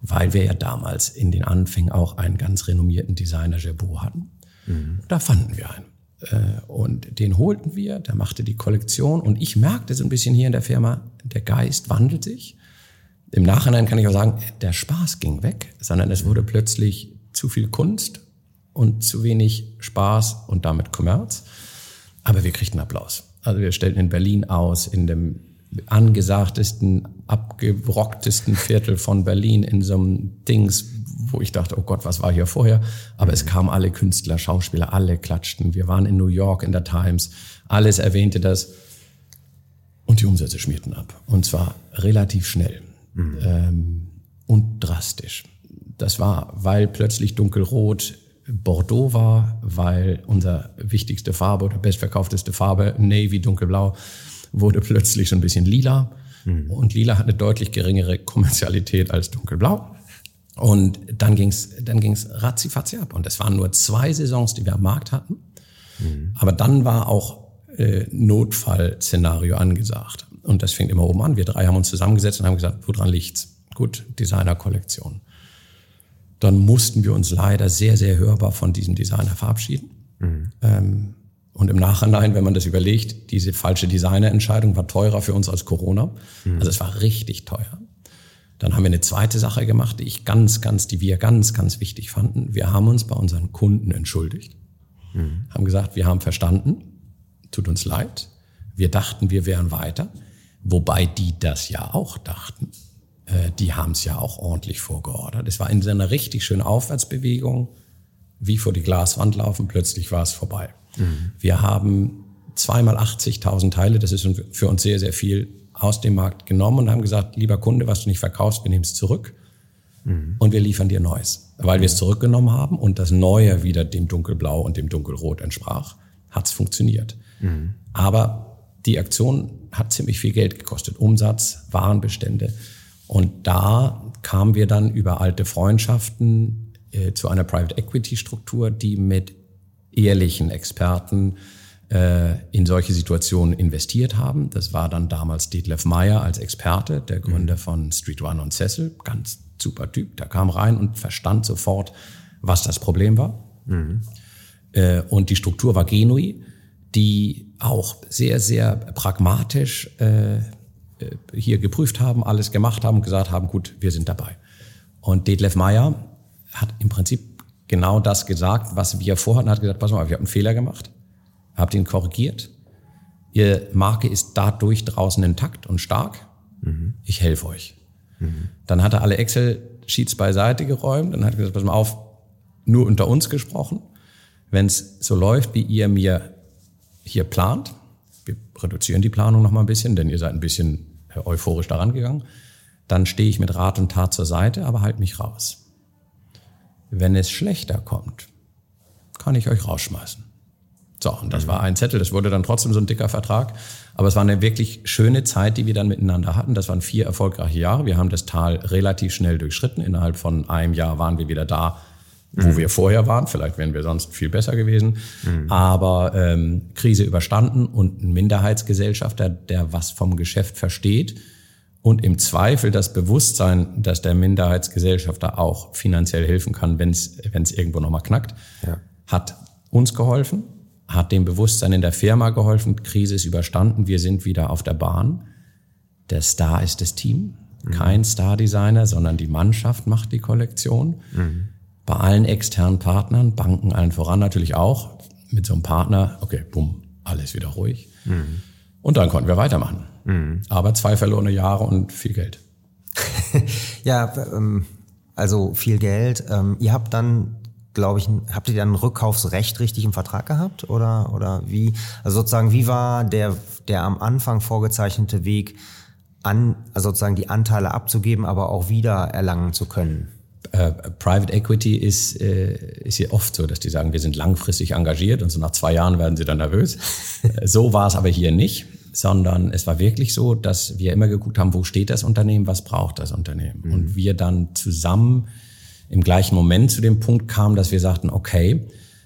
weil wir ja damals in den Anfängen auch einen ganz renommierten Designer Jabot hatten. Mhm. Da fanden wir einen. Äh, und den holten wir, der machte die Kollektion und ich merkte so ein bisschen hier in der Firma, der Geist wandelt sich. Im Nachhinein kann ich auch sagen, der Spaß ging weg, sondern es wurde plötzlich zu viel Kunst und zu wenig Spaß und damit Kommerz. Aber wir kriegten Applaus. Also wir stellten in Berlin aus, in dem angesagtesten, abgerocktesten Viertel von Berlin, in so einem Dings, wo ich dachte, oh Gott, was war hier vorher? Aber es kamen alle Künstler, Schauspieler, alle klatschten. Wir waren in New York in der Times, alles erwähnte das. Und die Umsätze schmierten ab. Und zwar relativ schnell mhm. ähm, und drastisch. Das war, weil plötzlich dunkelrot Bordeaux war, weil unsere wichtigste Farbe oder bestverkaufteste Farbe, Navy, dunkelblau, wurde plötzlich so ein bisschen lila. Mhm. Und lila hat eine deutlich geringere Kommerzialität als dunkelblau. Und dann ging's dann ging's ratzifatzi ab. Und es waren nur zwei Saisons, die wir am Markt hatten. Mhm. Aber dann war auch äh, Notfallszenario angesagt. Und das fängt immer oben an. Wir drei haben uns zusammengesetzt und haben gesagt, woran liegt's? Gut, Designer-Kollektion. Dann mussten wir uns leider sehr, sehr hörbar von diesem Designer verabschieden. Mhm. Ähm, und im Nachhinein, wenn man das überlegt, diese falsche Designerentscheidung war teurer für uns als Corona. Mhm. Also es war richtig teuer. Dann haben wir eine zweite Sache gemacht, die ich ganz, ganz, die wir ganz, ganz wichtig fanden. Wir haben uns bei unseren Kunden entschuldigt, mhm. haben gesagt, wir haben verstanden, tut uns leid, wir dachten, wir wären weiter. Wobei die das ja auch dachten. Äh, die haben es ja auch ordentlich vorgeordert. Es war in so einer richtig schönen Aufwärtsbewegung, wie vor die Glaswand laufen, plötzlich war es vorbei. Mhm. Wir haben zweimal 80.000 Teile, das ist für uns sehr, sehr viel, aus dem Markt genommen und haben gesagt, lieber Kunde, was du nicht verkaufst, wir nehmen es zurück mhm. und wir liefern dir Neues. Weil wir es zurückgenommen haben und das Neue wieder dem Dunkelblau und dem Dunkelrot entsprach, hat's funktioniert. Mhm. Aber die Aktion hat ziemlich viel Geld gekostet. Umsatz, Warenbestände. Und da kamen wir dann über alte Freundschaften äh, zu einer Private Equity Struktur, die mit ehrlichen Experten äh, in solche Situationen investiert haben. Das war dann damals Detlef Meyer als Experte, der Gründer mhm. von Street One und Cecil, ganz super Typ. Der kam rein und verstand sofort, was das Problem war. Mhm. Äh, und die Struktur war Genui, die auch sehr, sehr pragmatisch äh, äh, hier geprüft haben, alles gemacht haben und gesagt haben, gut, wir sind dabei. Und Detlef Meyer hat im Prinzip genau das gesagt, was wir vorhatten, hat gesagt, pass mal, wir haben einen Fehler gemacht, habt ihn korrigiert. Ihr Marke ist dadurch draußen intakt und stark. Mhm. Ich helfe euch. Mhm. Dann hat er alle Excel-Sheets beiseite geräumt und hat gesagt, pass mal auf, nur unter uns gesprochen. Wenn es so läuft, wie ihr mir hier plant, wir reduzieren die Planung noch mal ein bisschen, denn ihr seid ein bisschen euphorisch daran gegangen, dann stehe ich mit Rat und Tat zur Seite, aber halt mich raus. Wenn es schlechter kommt, kann ich euch rausschmeißen. So, und das mhm. war ein Zettel, das wurde dann trotzdem so ein dicker Vertrag. Aber es war eine wirklich schöne Zeit, die wir dann miteinander hatten. Das waren vier erfolgreiche Jahre. Wir haben das Tal relativ schnell durchschritten. Innerhalb von einem Jahr waren wir wieder da, wo mhm. wir vorher waren. Vielleicht wären wir sonst viel besser gewesen. Mhm. Aber ähm, Krise überstanden und ein Minderheitsgesellschafter, der was vom Geschäft versteht und im Zweifel das Bewusstsein, dass der Minderheitsgesellschafter auch finanziell helfen kann, wenn es irgendwo nochmal knackt, ja. hat uns geholfen, hat dem Bewusstsein in der Firma geholfen. Krise ist überstanden, wir sind wieder auf der Bahn. Der Star ist das Team, mhm. kein Star-Designer, sondern die Mannschaft macht die Kollektion. Mhm bei allen externen Partnern, Banken allen voran natürlich auch, mit so einem Partner, okay, bumm, alles wieder ruhig. Mhm. Und dann konnten wir weitermachen. Mhm. Aber zwei verlorene Jahre und viel Geld. ja, ähm, also viel Geld. Ähm, ihr habt dann, glaube ich, habt ihr dann ein Rückkaufsrecht richtig im Vertrag gehabt? Oder, oder wie? Also sozusagen, wie war der, der am Anfang vorgezeichnete Weg, an, also sozusagen die Anteile abzugeben, aber auch wieder erlangen zu können? Äh, Private Equity ist, äh, ist ja oft so, dass die sagen, wir sind langfristig engagiert und so nach zwei Jahren werden sie dann nervös. so war es aber hier nicht, sondern es war wirklich so, dass wir immer geguckt haben, wo steht das Unternehmen, was braucht das Unternehmen. Mhm. Und wir dann zusammen im gleichen Moment zu dem Punkt kamen, dass wir sagten, okay,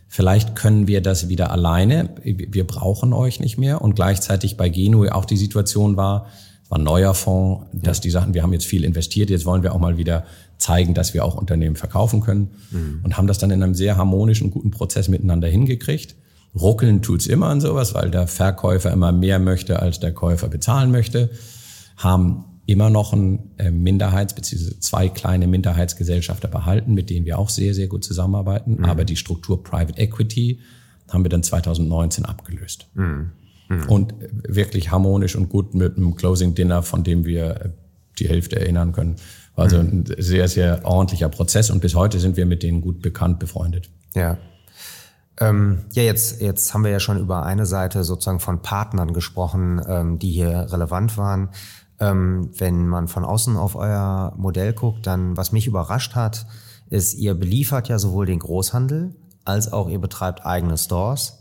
vielleicht können wir das wieder alleine, wir brauchen euch nicht mehr. Und gleichzeitig bei Genui auch die Situation war, war ein neuer Fonds, dass ja. die sagten, wir haben jetzt viel investiert, jetzt wollen wir auch mal wieder zeigen, dass wir auch Unternehmen verkaufen können mhm. und haben das dann in einem sehr harmonischen, guten Prozess miteinander hingekriegt. Ruckeln tut's immer an sowas, weil der Verkäufer immer mehr möchte, als der Käufer bezahlen möchte, haben immer noch ein äh, Minderheits- bzw. zwei kleine Minderheitsgesellschafter behalten, mit denen wir auch sehr, sehr gut zusammenarbeiten. Mhm. Aber die Struktur Private Equity haben wir dann 2019 abgelöst. Mhm. Mhm. Und wirklich harmonisch und gut mit einem Closing Dinner, von dem wir die Hälfte erinnern können. Also ein sehr, sehr ordentlicher Prozess und bis heute sind wir mit denen gut bekannt, befreundet. Ja. Ähm, ja, jetzt, jetzt haben wir ja schon über eine Seite sozusagen von Partnern gesprochen, ähm, die hier relevant waren. Ähm, wenn man von außen auf euer Modell guckt, dann was mich überrascht hat, ist, ihr beliefert ja sowohl den Großhandel als auch ihr betreibt eigene Stores.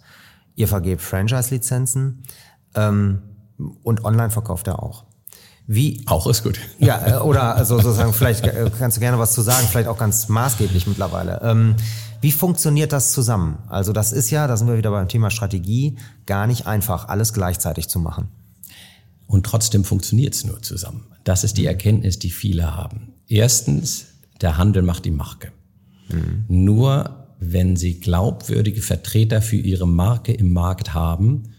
Ihr vergebt Franchise-Lizenzen ähm, und online verkauft er auch. Wie? Auch ist gut. Ja, äh, oder also sozusagen, vielleicht äh, kannst du gerne was zu sagen, vielleicht auch ganz maßgeblich mittlerweile. Ähm, wie funktioniert das zusammen? Also das ist ja, da sind wir wieder beim Thema Strategie, gar nicht einfach, alles gleichzeitig zu machen. Und trotzdem funktioniert es nur zusammen. Das ist die Erkenntnis, die viele haben. Erstens, der Handel macht die Marke. Mhm. Nur wenn sie glaubwürdige Vertreter für ihre Marke im Markt haben,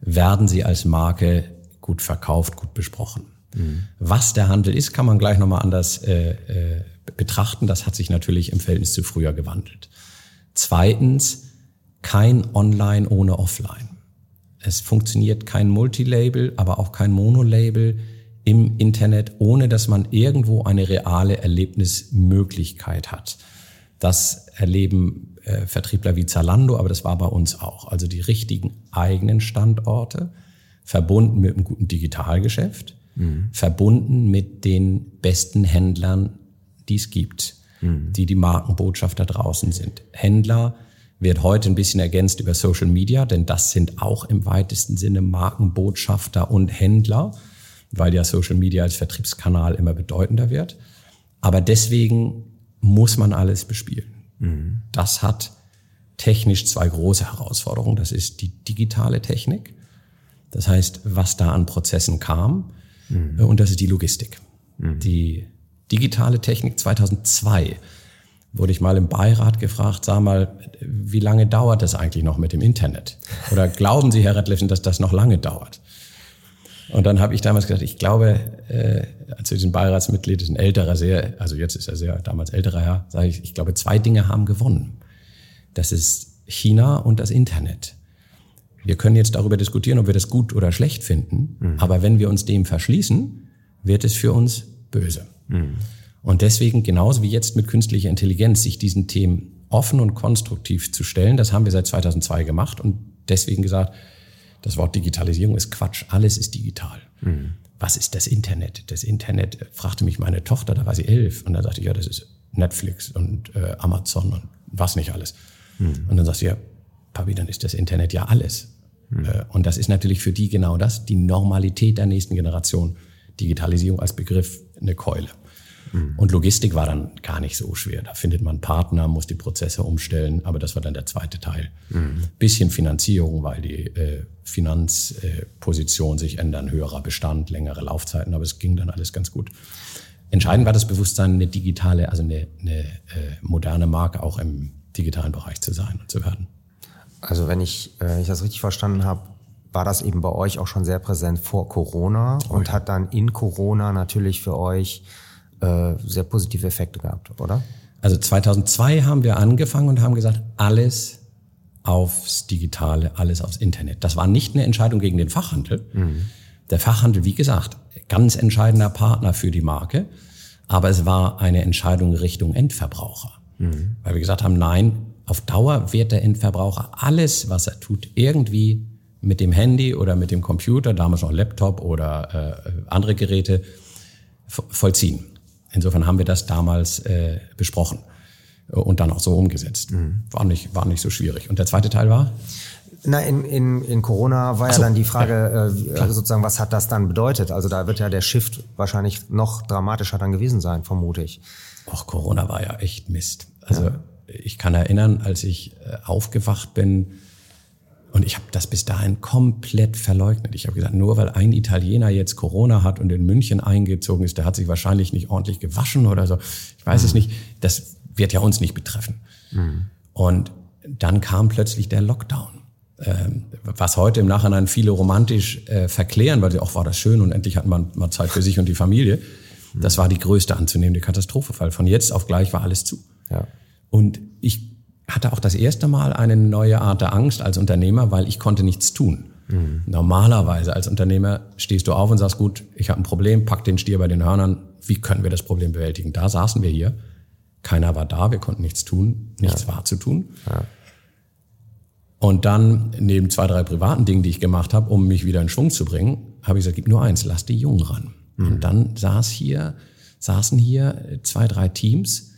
werden sie als Marke gut verkauft, gut besprochen. Mhm. Was der Handel ist, kann man gleich nochmal anders äh, äh, betrachten. Das hat sich natürlich im Verhältnis zu früher gewandelt. Zweitens, kein Online ohne Offline. Es funktioniert kein Multilabel, aber auch kein Monolabel im Internet, ohne dass man irgendwo eine reale Erlebnismöglichkeit hat. Das erleben äh, Vertriebler wie Zalando, aber das war bei uns auch. Also die richtigen eigenen Standorte verbunden mit einem guten Digitalgeschäft, mhm. verbunden mit den besten Händlern, die es gibt, mhm. die die Markenbotschafter draußen sind. Händler, wird heute ein bisschen ergänzt über Social Media, denn das sind auch im weitesten Sinne Markenbotschafter und Händler, weil ja Social Media als Vertriebskanal immer bedeutender wird. Aber deswegen muss man alles bespielen. Mhm. Das hat technisch zwei große Herausforderungen. Das ist die digitale Technik, das heißt, was da an Prozessen kam, mhm. und das ist die Logistik. Mhm. Die digitale Technik 2002 wurde ich mal im Beirat gefragt, sag mal, wie lange dauert das eigentlich noch mit dem Internet? Oder glauben Sie, Herr Redliffen, dass das noch lange dauert? Und dann habe ich damals gesagt, ich glaube, äh, zu diesem Beiratsmitglied ist ein älterer, sehr, also jetzt ist er sehr damals älterer Herr, sage ich, ich glaube, zwei Dinge haben gewonnen. Das ist China und das Internet. Wir können jetzt darüber diskutieren, ob wir das gut oder schlecht finden, mhm. aber wenn wir uns dem verschließen, wird es für uns böse. Mhm. Und deswegen, genauso wie jetzt mit künstlicher Intelligenz, sich diesen Themen offen und konstruktiv zu stellen, das haben wir seit 2002 gemacht und deswegen gesagt, das Wort Digitalisierung ist Quatsch, alles ist digital. Mhm. Was ist das Internet? Das Internet fragte mich meine Tochter, da war sie elf, und dann sagte ich, ja, das ist Netflix und äh, Amazon und was nicht alles. Mhm. Und dann sagte sie, ja, Papi, dann ist das Internet ja alles. Mhm. Äh, und das ist natürlich für die genau das, die Normalität der nächsten Generation. Digitalisierung als Begriff eine Keule. Mhm. Und Logistik war dann gar nicht so schwer. Da findet man Partner, muss die Prozesse umstellen, aber das war dann der zweite Teil. Mhm. Bisschen Finanzierung, weil die äh, Finanzposition äh, sich ändern, höherer Bestand, längere Laufzeiten, aber es ging dann alles ganz gut. Entscheidend war das Bewusstsein, eine digitale, also eine, eine äh, moderne Marke auch im digitalen Bereich zu sein und zu werden. Also wenn ich, äh, ich das richtig verstanden habe, war das eben bei euch auch schon sehr präsent vor Corona oh, und ja. hat dann in Corona natürlich für euch äh, sehr positive Effekte gehabt, oder? Also 2002 haben wir angefangen und haben gesagt, alles aufs Digitale, alles aufs Internet. Das war nicht eine Entscheidung gegen den Fachhandel. Mhm. Der Fachhandel, wie gesagt, ganz entscheidender Partner für die Marke, aber es war eine Entscheidung Richtung Endverbraucher. Mhm. Weil wir gesagt haben, nein, auf Dauer wird der Endverbraucher alles, was er tut, irgendwie mit dem Handy oder mit dem Computer, damals noch Laptop oder äh, andere Geräte, vollziehen. Insofern haben wir das damals äh, besprochen und dann auch so umgesetzt. Mhm. War, nicht, war nicht so schwierig. Und der zweite Teil war? Na, in, in, in Corona war so, ja dann die Frage, ja, äh, sozusagen, was hat das dann bedeutet? Also da wird ja der Shift wahrscheinlich noch dramatischer dann gewesen sein, vermute ich. Och, Corona war ja echt Mist. Also ja. Ich kann erinnern, als ich äh, aufgewacht bin, und ich habe das bis dahin komplett verleugnet. Ich habe gesagt, nur weil ein Italiener jetzt Corona hat und in München eingezogen ist, der hat sich wahrscheinlich nicht ordentlich gewaschen oder so. Ich weiß mhm. es nicht. Das wird ja uns nicht betreffen. Mhm. Und dann kam plötzlich der Lockdown. Ähm, was heute im Nachhinein viele romantisch äh, verklären, weil sie auch war das schön und endlich hat man mal Zeit für sich und die Familie. Mhm. Das war die größte anzunehmende Katastrophe, weil von jetzt auf gleich war alles zu. Und ich hatte auch das erste Mal eine neue Art der Angst als Unternehmer, weil ich konnte nichts tun. Mhm. Normalerweise als Unternehmer stehst du auf und sagst, gut, ich habe ein Problem, pack den Stier bei den Hörnern, wie können wir das Problem bewältigen? Da saßen wir hier, keiner war da, wir konnten nichts tun, nichts ja. war zu tun. Ja. Und dann, neben zwei, drei privaten Dingen, die ich gemacht habe, um mich wieder in Schwung zu bringen, habe ich gesagt, gibt nur eins, lass die Jungen ran. Mhm. Und dann saß hier, saßen hier zwei, drei Teams,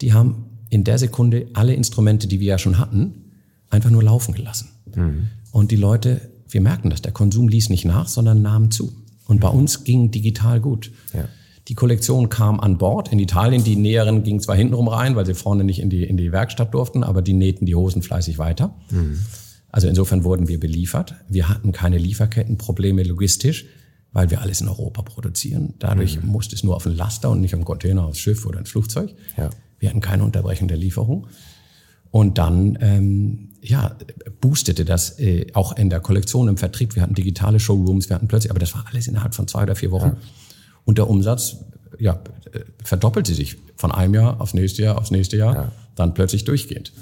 die haben in der Sekunde alle Instrumente, die wir ja schon hatten, einfach nur laufen gelassen. Mhm. Und die Leute, wir merken das, der Konsum ließ nicht nach, sondern nahm zu. Und bei uns ging digital gut. Ja. Die Kollektion kam an Bord. In Italien, die Näheren gingen zwar hintenrum rein, weil sie vorne nicht in die, in die Werkstatt durften, aber die nähten die Hosen fleißig weiter. Mhm. Also insofern wurden wir beliefert. Wir hatten keine Lieferkettenprobleme logistisch, weil wir alles in Europa produzieren. Dadurch mhm. musste es nur auf den Laster und nicht am Container, aufs Schiff oder ins Flugzeug. Ja. Wir hatten keine Unterbrechung der Lieferung. Und dann ähm, ja, boostete das äh, auch in der Kollektion, im Vertrieb. Wir hatten digitale Showrooms, wir hatten plötzlich, aber das war alles innerhalb von zwei oder vier Wochen. Ja. Und der Umsatz ja, äh, verdoppelte sich von einem Jahr aufs nächste Jahr, aufs nächste Jahr, ja. dann plötzlich durchgehend.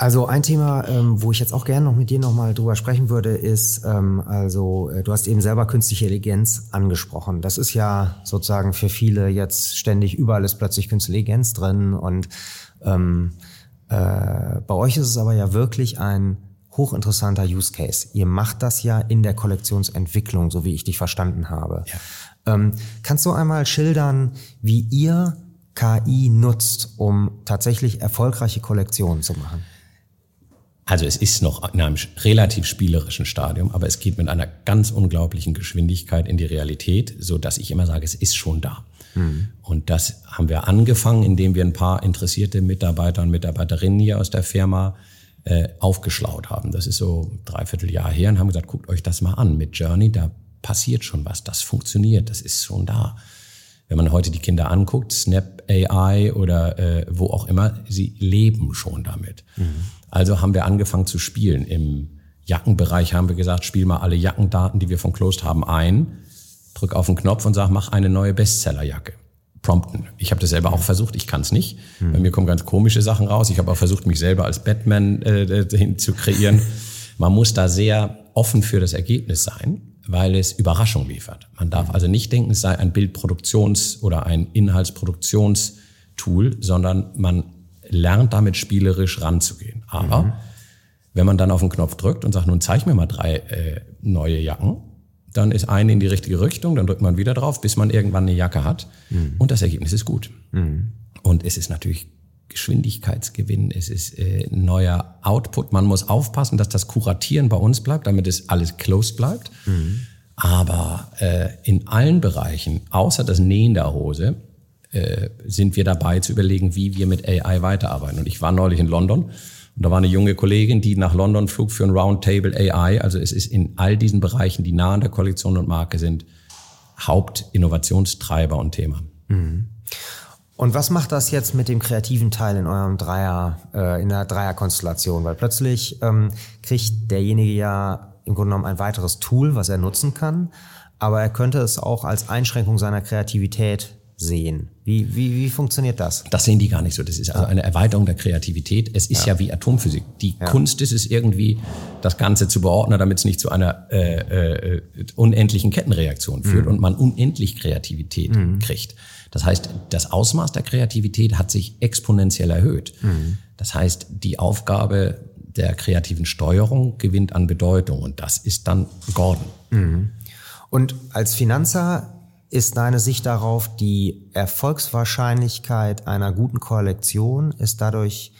Also ein Thema, ähm, wo ich jetzt auch gerne noch mit dir nochmal drüber sprechen würde, ist, ähm, also äh, du hast eben selber künstliche Intelligenz angesprochen. Das ist ja sozusagen für viele jetzt ständig, überall ist plötzlich künstliche Intelligenz drin und ähm, äh, bei euch ist es aber ja wirklich ein hochinteressanter Use Case. Ihr macht das ja in der Kollektionsentwicklung, so wie ich dich verstanden habe. Ja. Ähm, kannst du einmal schildern, wie ihr KI nutzt, um tatsächlich erfolgreiche Kollektionen zu machen? Also es ist noch in einem relativ spielerischen Stadium, aber es geht mit einer ganz unglaublichen Geschwindigkeit in die Realität, so dass ich immer sage, es ist schon da. Mhm. Und das haben wir angefangen, indem wir ein paar interessierte Mitarbeiter und Mitarbeiterinnen hier aus der Firma äh, aufgeschlaut haben. Das ist so dreiviertel Jahr her und haben gesagt, guckt euch das mal an. Mit Journey, da passiert schon was, das funktioniert, das ist schon da. Wenn man heute die Kinder anguckt, Snap AI oder äh, wo auch immer, sie leben schon damit. Mhm. Also haben wir angefangen zu spielen. Im Jackenbereich haben wir gesagt, spiel mal alle Jackendaten, die wir von Closed haben, ein, drück auf den Knopf und sag, mach eine neue Bestsellerjacke prompten. Ich habe das selber auch versucht, ich kann es nicht. Hm. Bei mir kommen ganz komische Sachen raus. Ich habe auch versucht, mich selber als Batman äh, zu kreieren. Man muss da sehr offen für das Ergebnis sein, weil es Überraschung liefert. Man darf also nicht denken, es sei ein Bildproduktions- oder ein Inhaltsproduktionstool, sondern man lernt damit spielerisch ranzugehen. Aber mhm. wenn man dann auf den Knopf drückt und sagt, nun zeig mir mal drei äh, neue Jacken, dann ist eine in die richtige Richtung, dann drückt man wieder drauf, bis man irgendwann eine Jacke hat mhm. und das Ergebnis ist gut. Mhm. Und es ist natürlich Geschwindigkeitsgewinn, es ist äh, neuer Output. Man muss aufpassen, dass das Kuratieren bei uns bleibt, damit es alles close bleibt. Mhm. Aber äh, in allen Bereichen, außer das Nähen der Hose, äh, sind wir dabei zu überlegen, wie wir mit AI weiterarbeiten. Und ich war neulich in London und da war eine junge Kollegin, die nach London flog für ein Roundtable AI. Also es ist in all diesen Bereichen, die nah an der Kollektion und Marke sind, Hauptinnovationstreiber und Thema. Mhm. Und was macht das jetzt mit dem kreativen Teil in eurem Dreier, äh, in der Dreierkonstellation? Weil plötzlich ähm, kriegt derjenige ja im Grunde genommen ein weiteres Tool, was er nutzen kann, aber er könnte es auch als Einschränkung seiner Kreativität sehen. Wie, wie, wie funktioniert das? Das sehen die gar nicht so. Das ist also eine Erweiterung der Kreativität. Es ist ja, ja wie Atomphysik. Die ja. Kunst ist es irgendwie, das Ganze zu beordnen, damit es nicht zu einer äh, äh, unendlichen Kettenreaktion führt mhm. und man unendlich Kreativität mhm. kriegt. Das heißt, das Ausmaß der Kreativität hat sich exponentiell erhöht. Mhm. Das heißt, die Aufgabe der kreativen Steuerung gewinnt an Bedeutung und das ist dann Gordon. Mhm. Und als Finanzer ist deine Sicht darauf, die Erfolgswahrscheinlichkeit einer guten Kollektion ist dadurch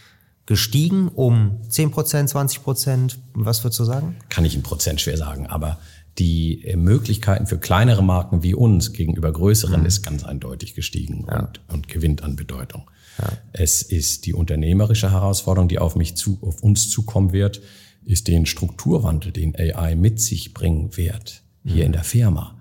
gestiegen um 10 Prozent, 20 Prozent? Was würdest du sagen? Kann ich in Prozent schwer sagen, aber die Möglichkeiten für kleinere Marken wie uns gegenüber größeren mhm. ist ganz eindeutig gestiegen ja. und, und gewinnt an Bedeutung. Ja. Es ist die unternehmerische Herausforderung, die auf mich zu, auf uns zukommen wird, ist den Strukturwandel, den AI mit sich bringen wird, hier mhm. in der Firma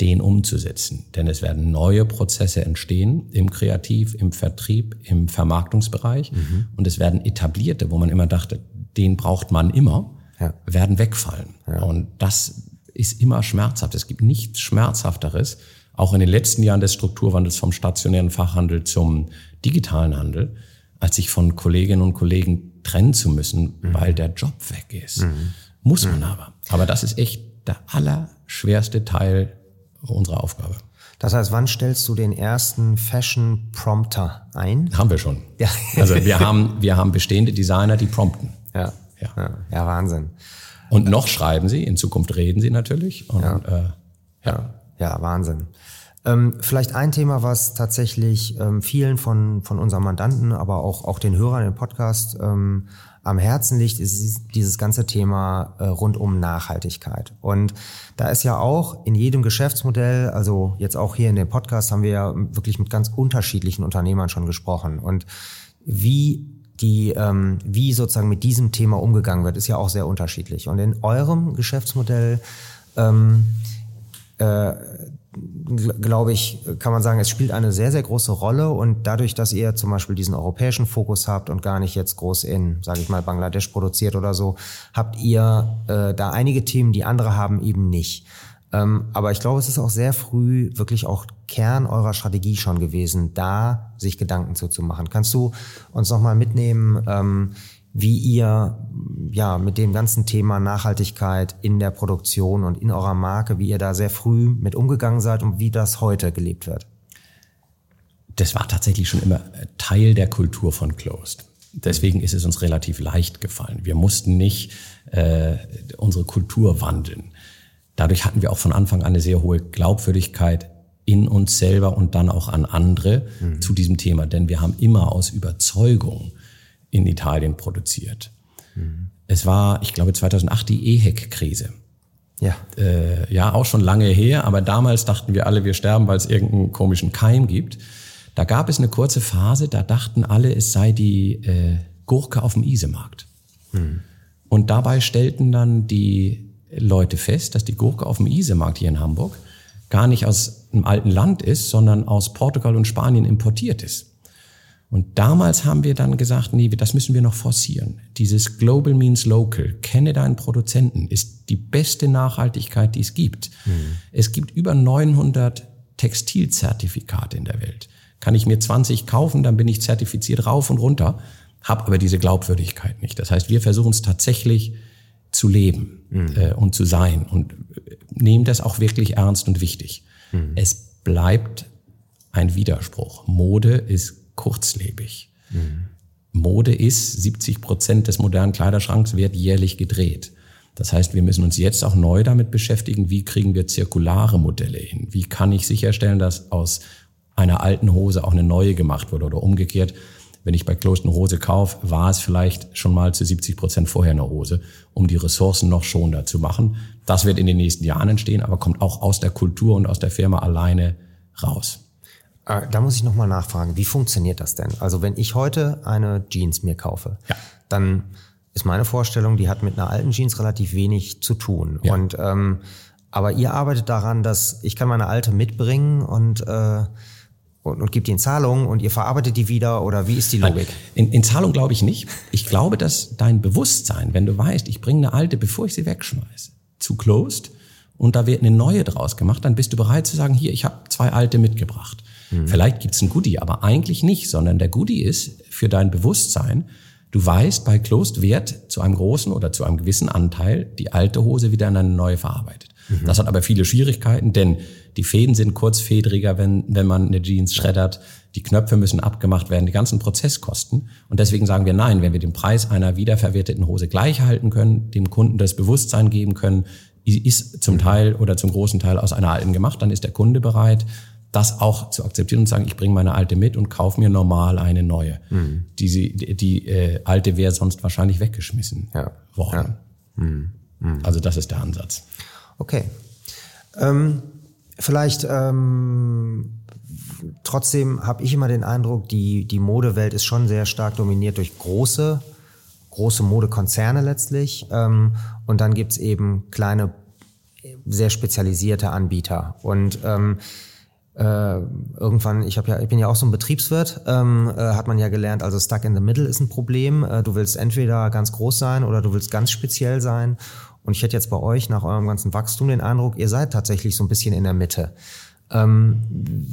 den umzusetzen. Denn es werden neue Prozesse entstehen im Kreativ, im Vertrieb, im Vermarktungsbereich. Mhm. Und es werden etablierte, wo man immer dachte, den braucht man immer, ja. werden wegfallen. Ja. Und das ist immer schmerzhaft. Es gibt nichts Schmerzhafteres, auch in den letzten Jahren des Strukturwandels vom stationären Fachhandel zum digitalen Handel, als sich von Kolleginnen und Kollegen trennen zu müssen, mhm. weil der Job weg ist. Mhm. Muss man mhm. aber. Aber das ist echt der allerschwerste Teil unsere Aufgabe. Das heißt, wann stellst du den ersten Fashion Prompter ein? Haben wir schon. Ja. Also wir haben, wir haben bestehende Designer, die prompten. Ja. Ja, ja, ja Wahnsinn. Und noch schreiben sie, in Zukunft reden sie natürlich. Und, ja. Äh, ja. ja, Wahnsinn. Ähm, vielleicht ein Thema, was tatsächlich ähm, vielen von, von unseren Mandanten, aber auch, auch den Hörern im Podcast ähm, am Herzen liegt, ist dieses ganze Thema äh, rund um Nachhaltigkeit. Und da ist ja auch in jedem Geschäftsmodell, also jetzt auch hier in dem Podcast, haben wir ja wirklich mit ganz unterschiedlichen Unternehmern schon gesprochen. Und wie die, ähm, wie sozusagen mit diesem Thema umgegangen wird, ist ja auch sehr unterschiedlich. Und in eurem Geschäftsmodell ähm, äh, glaube ich, kann man sagen, es spielt eine sehr, sehr große Rolle und dadurch, dass ihr zum Beispiel diesen europäischen Fokus habt und gar nicht jetzt groß in, sage ich mal, Bangladesch produziert oder so, habt ihr äh, da einige Themen, die andere haben eben nicht. Ähm, aber ich glaube, es ist auch sehr früh wirklich auch Kern eurer Strategie schon gewesen, da sich Gedanken zuzumachen. Kannst du uns nochmal mitnehmen, ähm, wie ihr ja mit dem ganzen Thema Nachhaltigkeit in der Produktion und in eurer Marke, wie ihr da sehr früh mit umgegangen seid und wie das heute gelebt wird. Das war tatsächlich schon immer Teil der Kultur von Closed. Deswegen ist es uns relativ leicht gefallen. Wir mussten nicht äh, unsere Kultur wandeln. Dadurch hatten wir auch von Anfang an eine sehr hohe Glaubwürdigkeit in uns selber und dann auch an andere mhm. zu diesem Thema. Denn wir haben immer aus Überzeugung in Italien produziert. Mhm. Es war, ich glaube, 2008 die EHEC-Krise. Ja. Äh, ja, auch schon lange her, aber damals dachten wir alle, wir sterben, weil es irgendeinen komischen Keim gibt. Da gab es eine kurze Phase, da dachten alle, es sei die äh, Gurke auf dem Isemarkt. Hm. Und dabei stellten dann die Leute fest, dass die Gurke auf dem Isemarkt hier in Hamburg gar nicht aus einem alten Land ist, sondern aus Portugal und Spanien importiert ist. Und damals haben wir dann gesagt, nee, das müssen wir noch forcieren. Dieses Global means local, kenne deinen Produzenten, ist die beste Nachhaltigkeit, die es gibt. Mhm. Es gibt über 900 Textilzertifikate in der Welt. Kann ich mir 20 kaufen, dann bin ich zertifiziert rauf und runter, habe aber diese Glaubwürdigkeit nicht. Das heißt, wir versuchen es tatsächlich zu leben mhm. äh, und zu sein und nehmen das auch wirklich ernst und wichtig. Mhm. Es bleibt ein Widerspruch. Mode ist kurzlebig. Mhm. Mode ist 70 Prozent des modernen Kleiderschranks wird jährlich gedreht. Das heißt, wir müssen uns jetzt auch neu damit beschäftigen, wie kriegen wir zirkulare Modelle hin? Wie kann ich sicherstellen, dass aus einer alten Hose auch eine neue gemacht wurde oder umgekehrt? Wenn ich bei Kloster eine Hose kaufe, war es vielleicht schon mal zu 70 Prozent vorher eine Hose, um die Ressourcen noch schonender zu machen. Das wird in den nächsten Jahren entstehen, aber kommt auch aus der Kultur und aus der Firma alleine raus. Äh, da muss ich nochmal nachfragen, wie funktioniert das denn? Also wenn ich heute eine Jeans mir kaufe, ja. dann ist meine Vorstellung, die hat mit einer alten Jeans relativ wenig zu tun. Ja. Und ähm, aber ihr arbeitet daran, dass ich kann meine alte mitbringen und äh, und, und gibt die in Zahlung und ihr verarbeitet die wieder oder wie ist die Logik? In, in Zahlung glaube ich nicht. Ich glaube, dass dein Bewusstsein, wenn du weißt, ich bringe eine alte, bevor ich sie wegschmeiße, zu closed und da wird eine neue draus gemacht, dann bist du bereit zu sagen, hier, ich habe zwei alte mitgebracht. Mhm. Vielleicht gibt's ein Goodie, aber eigentlich nicht, sondern der Goodie ist für dein Bewusstsein, du weißt, bei Closed wird zu einem großen oder zu einem gewissen Anteil die alte Hose wieder in eine neue verarbeitet. Mhm. Das hat aber viele Schwierigkeiten, denn die Fäden sind kurzfedriger, wenn, wenn man eine Jeans schreddert. Die Knöpfe müssen abgemacht werden, die ganzen Prozesskosten. Und deswegen sagen wir nein, wenn wir den Preis einer wiederverwerteten Hose gleich halten können, dem Kunden das Bewusstsein geben können, ist zum Teil oder zum großen Teil aus einer alten gemacht, dann ist der Kunde bereit, das auch zu akzeptieren und sagen, ich bringe meine alte mit und kaufe mir normal eine neue. Mhm. Die, die, die äh, alte wäre sonst wahrscheinlich weggeschmissen ja. worden. Ja. Mhm. Mhm. Also das ist der Ansatz. Okay. Ähm, vielleicht ähm, trotzdem habe ich immer den Eindruck, die, die Modewelt ist schon sehr stark dominiert durch große, große Modekonzerne letztlich. Ähm, und dann gibt's eben kleine, sehr spezialisierte Anbieter. Und ähm, äh, irgendwann, ich habe ja, ich bin ja auch so ein Betriebswirt, ähm, äh, hat man ja gelernt, also stuck in the middle ist ein Problem. Äh, du willst entweder ganz groß sein oder du willst ganz speziell sein. Und ich hätte jetzt bei euch nach eurem ganzen Wachstum den Eindruck, ihr seid tatsächlich so ein bisschen in der Mitte. Ähm,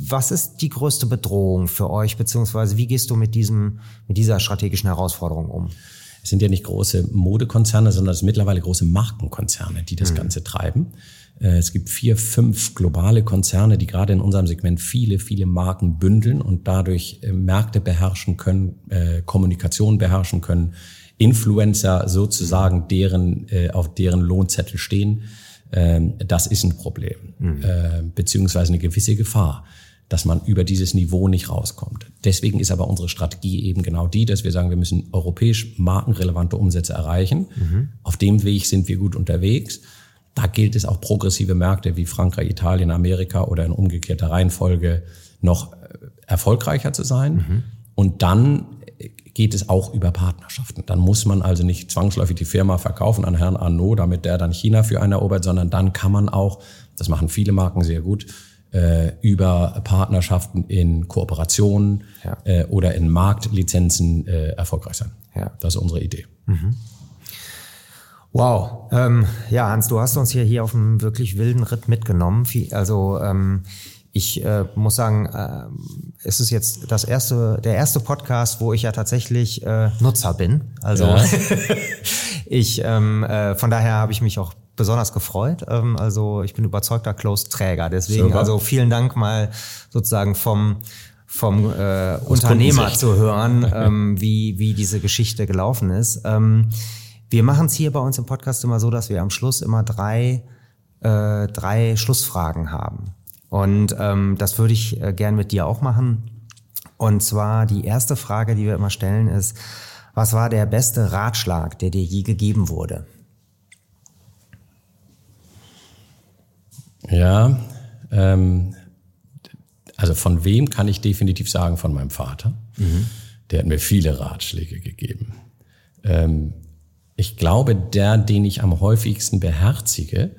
was ist die größte Bedrohung für euch, beziehungsweise wie gehst du mit diesem, mit dieser strategischen Herausforderung um? Es sind ja nicht große Modekonzerne, sondern es sind mittlerweile große Markenkonzerne, die das mhm. Ganze treiben. Äh, es gibt vier, fünf globale Konzerne, die gerade in unserem Segment viele, viele Marken bündeln und dadurch äh, Märkte beherrschen können, äh, Kommunikation beherrschen können, Influencer sozusagen deren, auf deren Lohnzettel stehen. Ähm, das ist ein Problem, mhm. beziehungsweise eine gewisse Gefahr dass man über dieses Niveau nicht rauskommt. Deswegen ist aber unsere Strategie eben genau die, dass wir sagen, wir müssen europäisch markenrelevante Umsätze erreichen. Mhm. Auf dem Weg sind wir gut unterwegs. Da gilt es auch progressive Märkte wie Frankreich, Italien, Amerika oder in umgekehrter Reihenfolge noch äh, erfolgreicher zu sein. Mhm. Und dann geht es auch über Partnerschaften. Dann muss man also nicht zwangsläufig die Firma verkaufen an Herrn Arnaud, damit der dann China für einen erobert, sondern dann kann man auch, das machen viele Marken sehr gut, äh, über Partnerschaften in Kooperationen ja. äh, oder in Marktlizenzen äh, erfolgreich sein. Ja. Das ist unsere Idee. Mhm. Wow. Ähm, ja, Hans, du hast uns hier, hier auf einem wirklich wilden Ritt mitgenommen. Also ähm, ich äh, muss sagen, äh, es ist jetzt das erste, der erste Podcast, wo ich ja tatsächlich äh, Nutzer bin. Also ja. ich ähm, äh, von daher habe ich mich auch besonders gefreut. Ähm, also ich bin überzeugter Close-Träger. Deswegen Super. also vielen Dank mal sozusagen vom vom äh, Unternehmer zu hören, ähm, wie wie diese Geschichte gelaufen ist. Ähm, wir machen es hier bei uns im Podcast immer so, dass wir am Schluss immer drei, äh, drei Schlussfragen haben. Und ähm, das würde ich äh, gern mit dir auch machen. Und zwar die erste Frage, die wir immer stellen, ist, Was war der beste Ratschlag, der dir je gegeben wurde? Ja, ähm, also von wem kann ich definitiv sagen? Von meinem Vater. Mhm. Der hat mir viele Ratschläge gegeben. Ähm, ich glaube, der, den ich am häufigsten beherzige,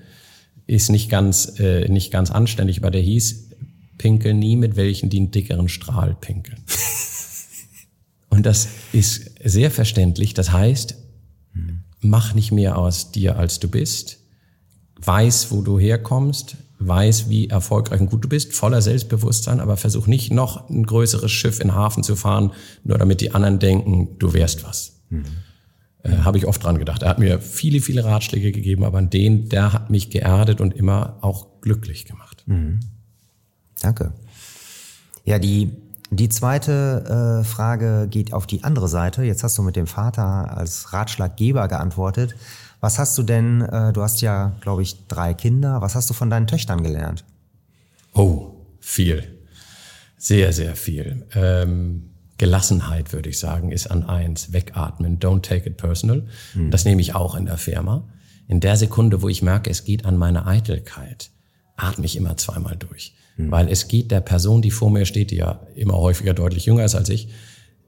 ist nicht ganz, äh, nicht ganz anständig, aber der hieß, pinkel nie mit welchen, die einen dickeren Strahl pinkeln. Und das ist sehr verständlich. Das heißt, mach nicht mehr aus dir, als du bist. Weiß, wo du herkommst. Weiß, wie erfolgreich und gut du bist. Voller Selbstbewusstsein. Aber versuch nicht noch ein größeres Schiff in den Hafen zu fahren, nur damit die anderen denken, du wärst was. Mhm. Äh, Habe ich oft dran gedacht. Er hat mir viele, viele Ratschläge gegeben, aber an den, der hat mich geerdet und immer auch glücklich gemacht. Mhm. Danke. Ja, die, die zweite äh, Frage geht auf die andere Seite. Jetzt hast du mit dem Vater als Ratschlaggeber geantwortet. Was hast du denn, äh, du hast ja, glaube ich, drei Kinder. Was hast du von deinen Töchtern gelernt? Oh, viel. Sehr, sehr viel. Ähm, Gelassenheit, würde ich sagen, ist an eins. Wegatmen, don't take it personal. Mhm. Das nehme ich auch in der Firma. In der Sekunde, wo ich merke, es geht an meine Eitelkeit, atme ich immer zweimal durch. Mhm. Weil es geht der Person, die vor mir steht, die ja immer häufiger deutlich jünger ist als ich,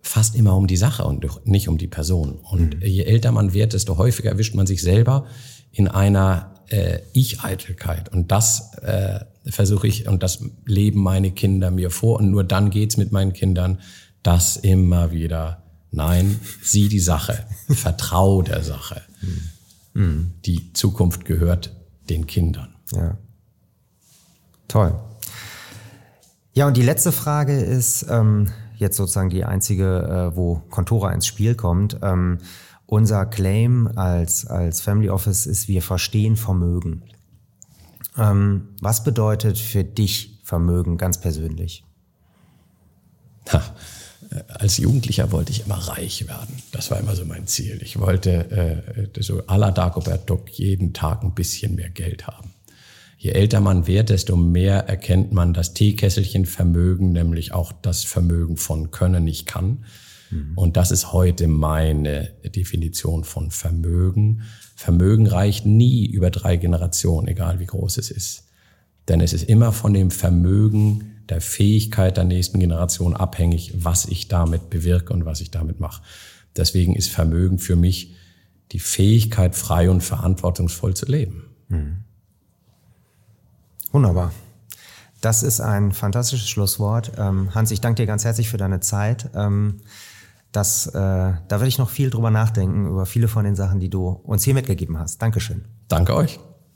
fast immer um die Sache und nicht um die Person. Und mhm. je älter man wird, desto häufiger erwischt man sich selber in einer äh, Ich-Eitelkeit. Und das äh, versuche ich und das leben meine Kinder mir vor. Und nur dann geht's mit meinen Kindern, das immer wieder, nein, sieh die Sache, vertrau der Sache. Mhm. Die Zukunft gehört den Kindern. Ja. Toll. Ja, und die letzte Frage ist ähm, jetzt sozusagen die einzige, äh, wo Contora ins Spiel kommt. Ähm, unser Claim als, als Family Office ist, wir verstehen Vermögen. Ähm, was bedeutet für dich Vermögen ganz persönlich? Ha, als Jugendlicher wollte ich immer reich werden. Das war immer so mein Ziel. Ich wollte äh, so à la Dagobert Duck jeden Tag ein bisschen mehr Geld haben. Je älter man wird, desto mehr erkennt man das Teekesselchen Vermögen, nämlich auch das Vermögen von Können, ich kann. Mhm. Und das ist heute meine Definition von Vermögen. Vermögen reicht nie über drei Generationen, egal wie groß es ist. Denn es ist immer von dem Vermögen der Fähigkeit der nächsten Generation abhängig, was ich damit bewirke und was ich damit mache. Deswegen ist Vermögen für mich die Fähigkeit, frei und verantwortungsvoll zu leben. Mhm. Wunderbar. Das ist ein fantastisches Schlusswort. Ähm, Hans, ich danke dir ganz herzlich für deine Zeit. Ähm, das, äh, da werde ich noch viel drüber nachdenken, über viele von den Sachen, die du uns hier mitgegeben hast. Dankeschön. Danke euch.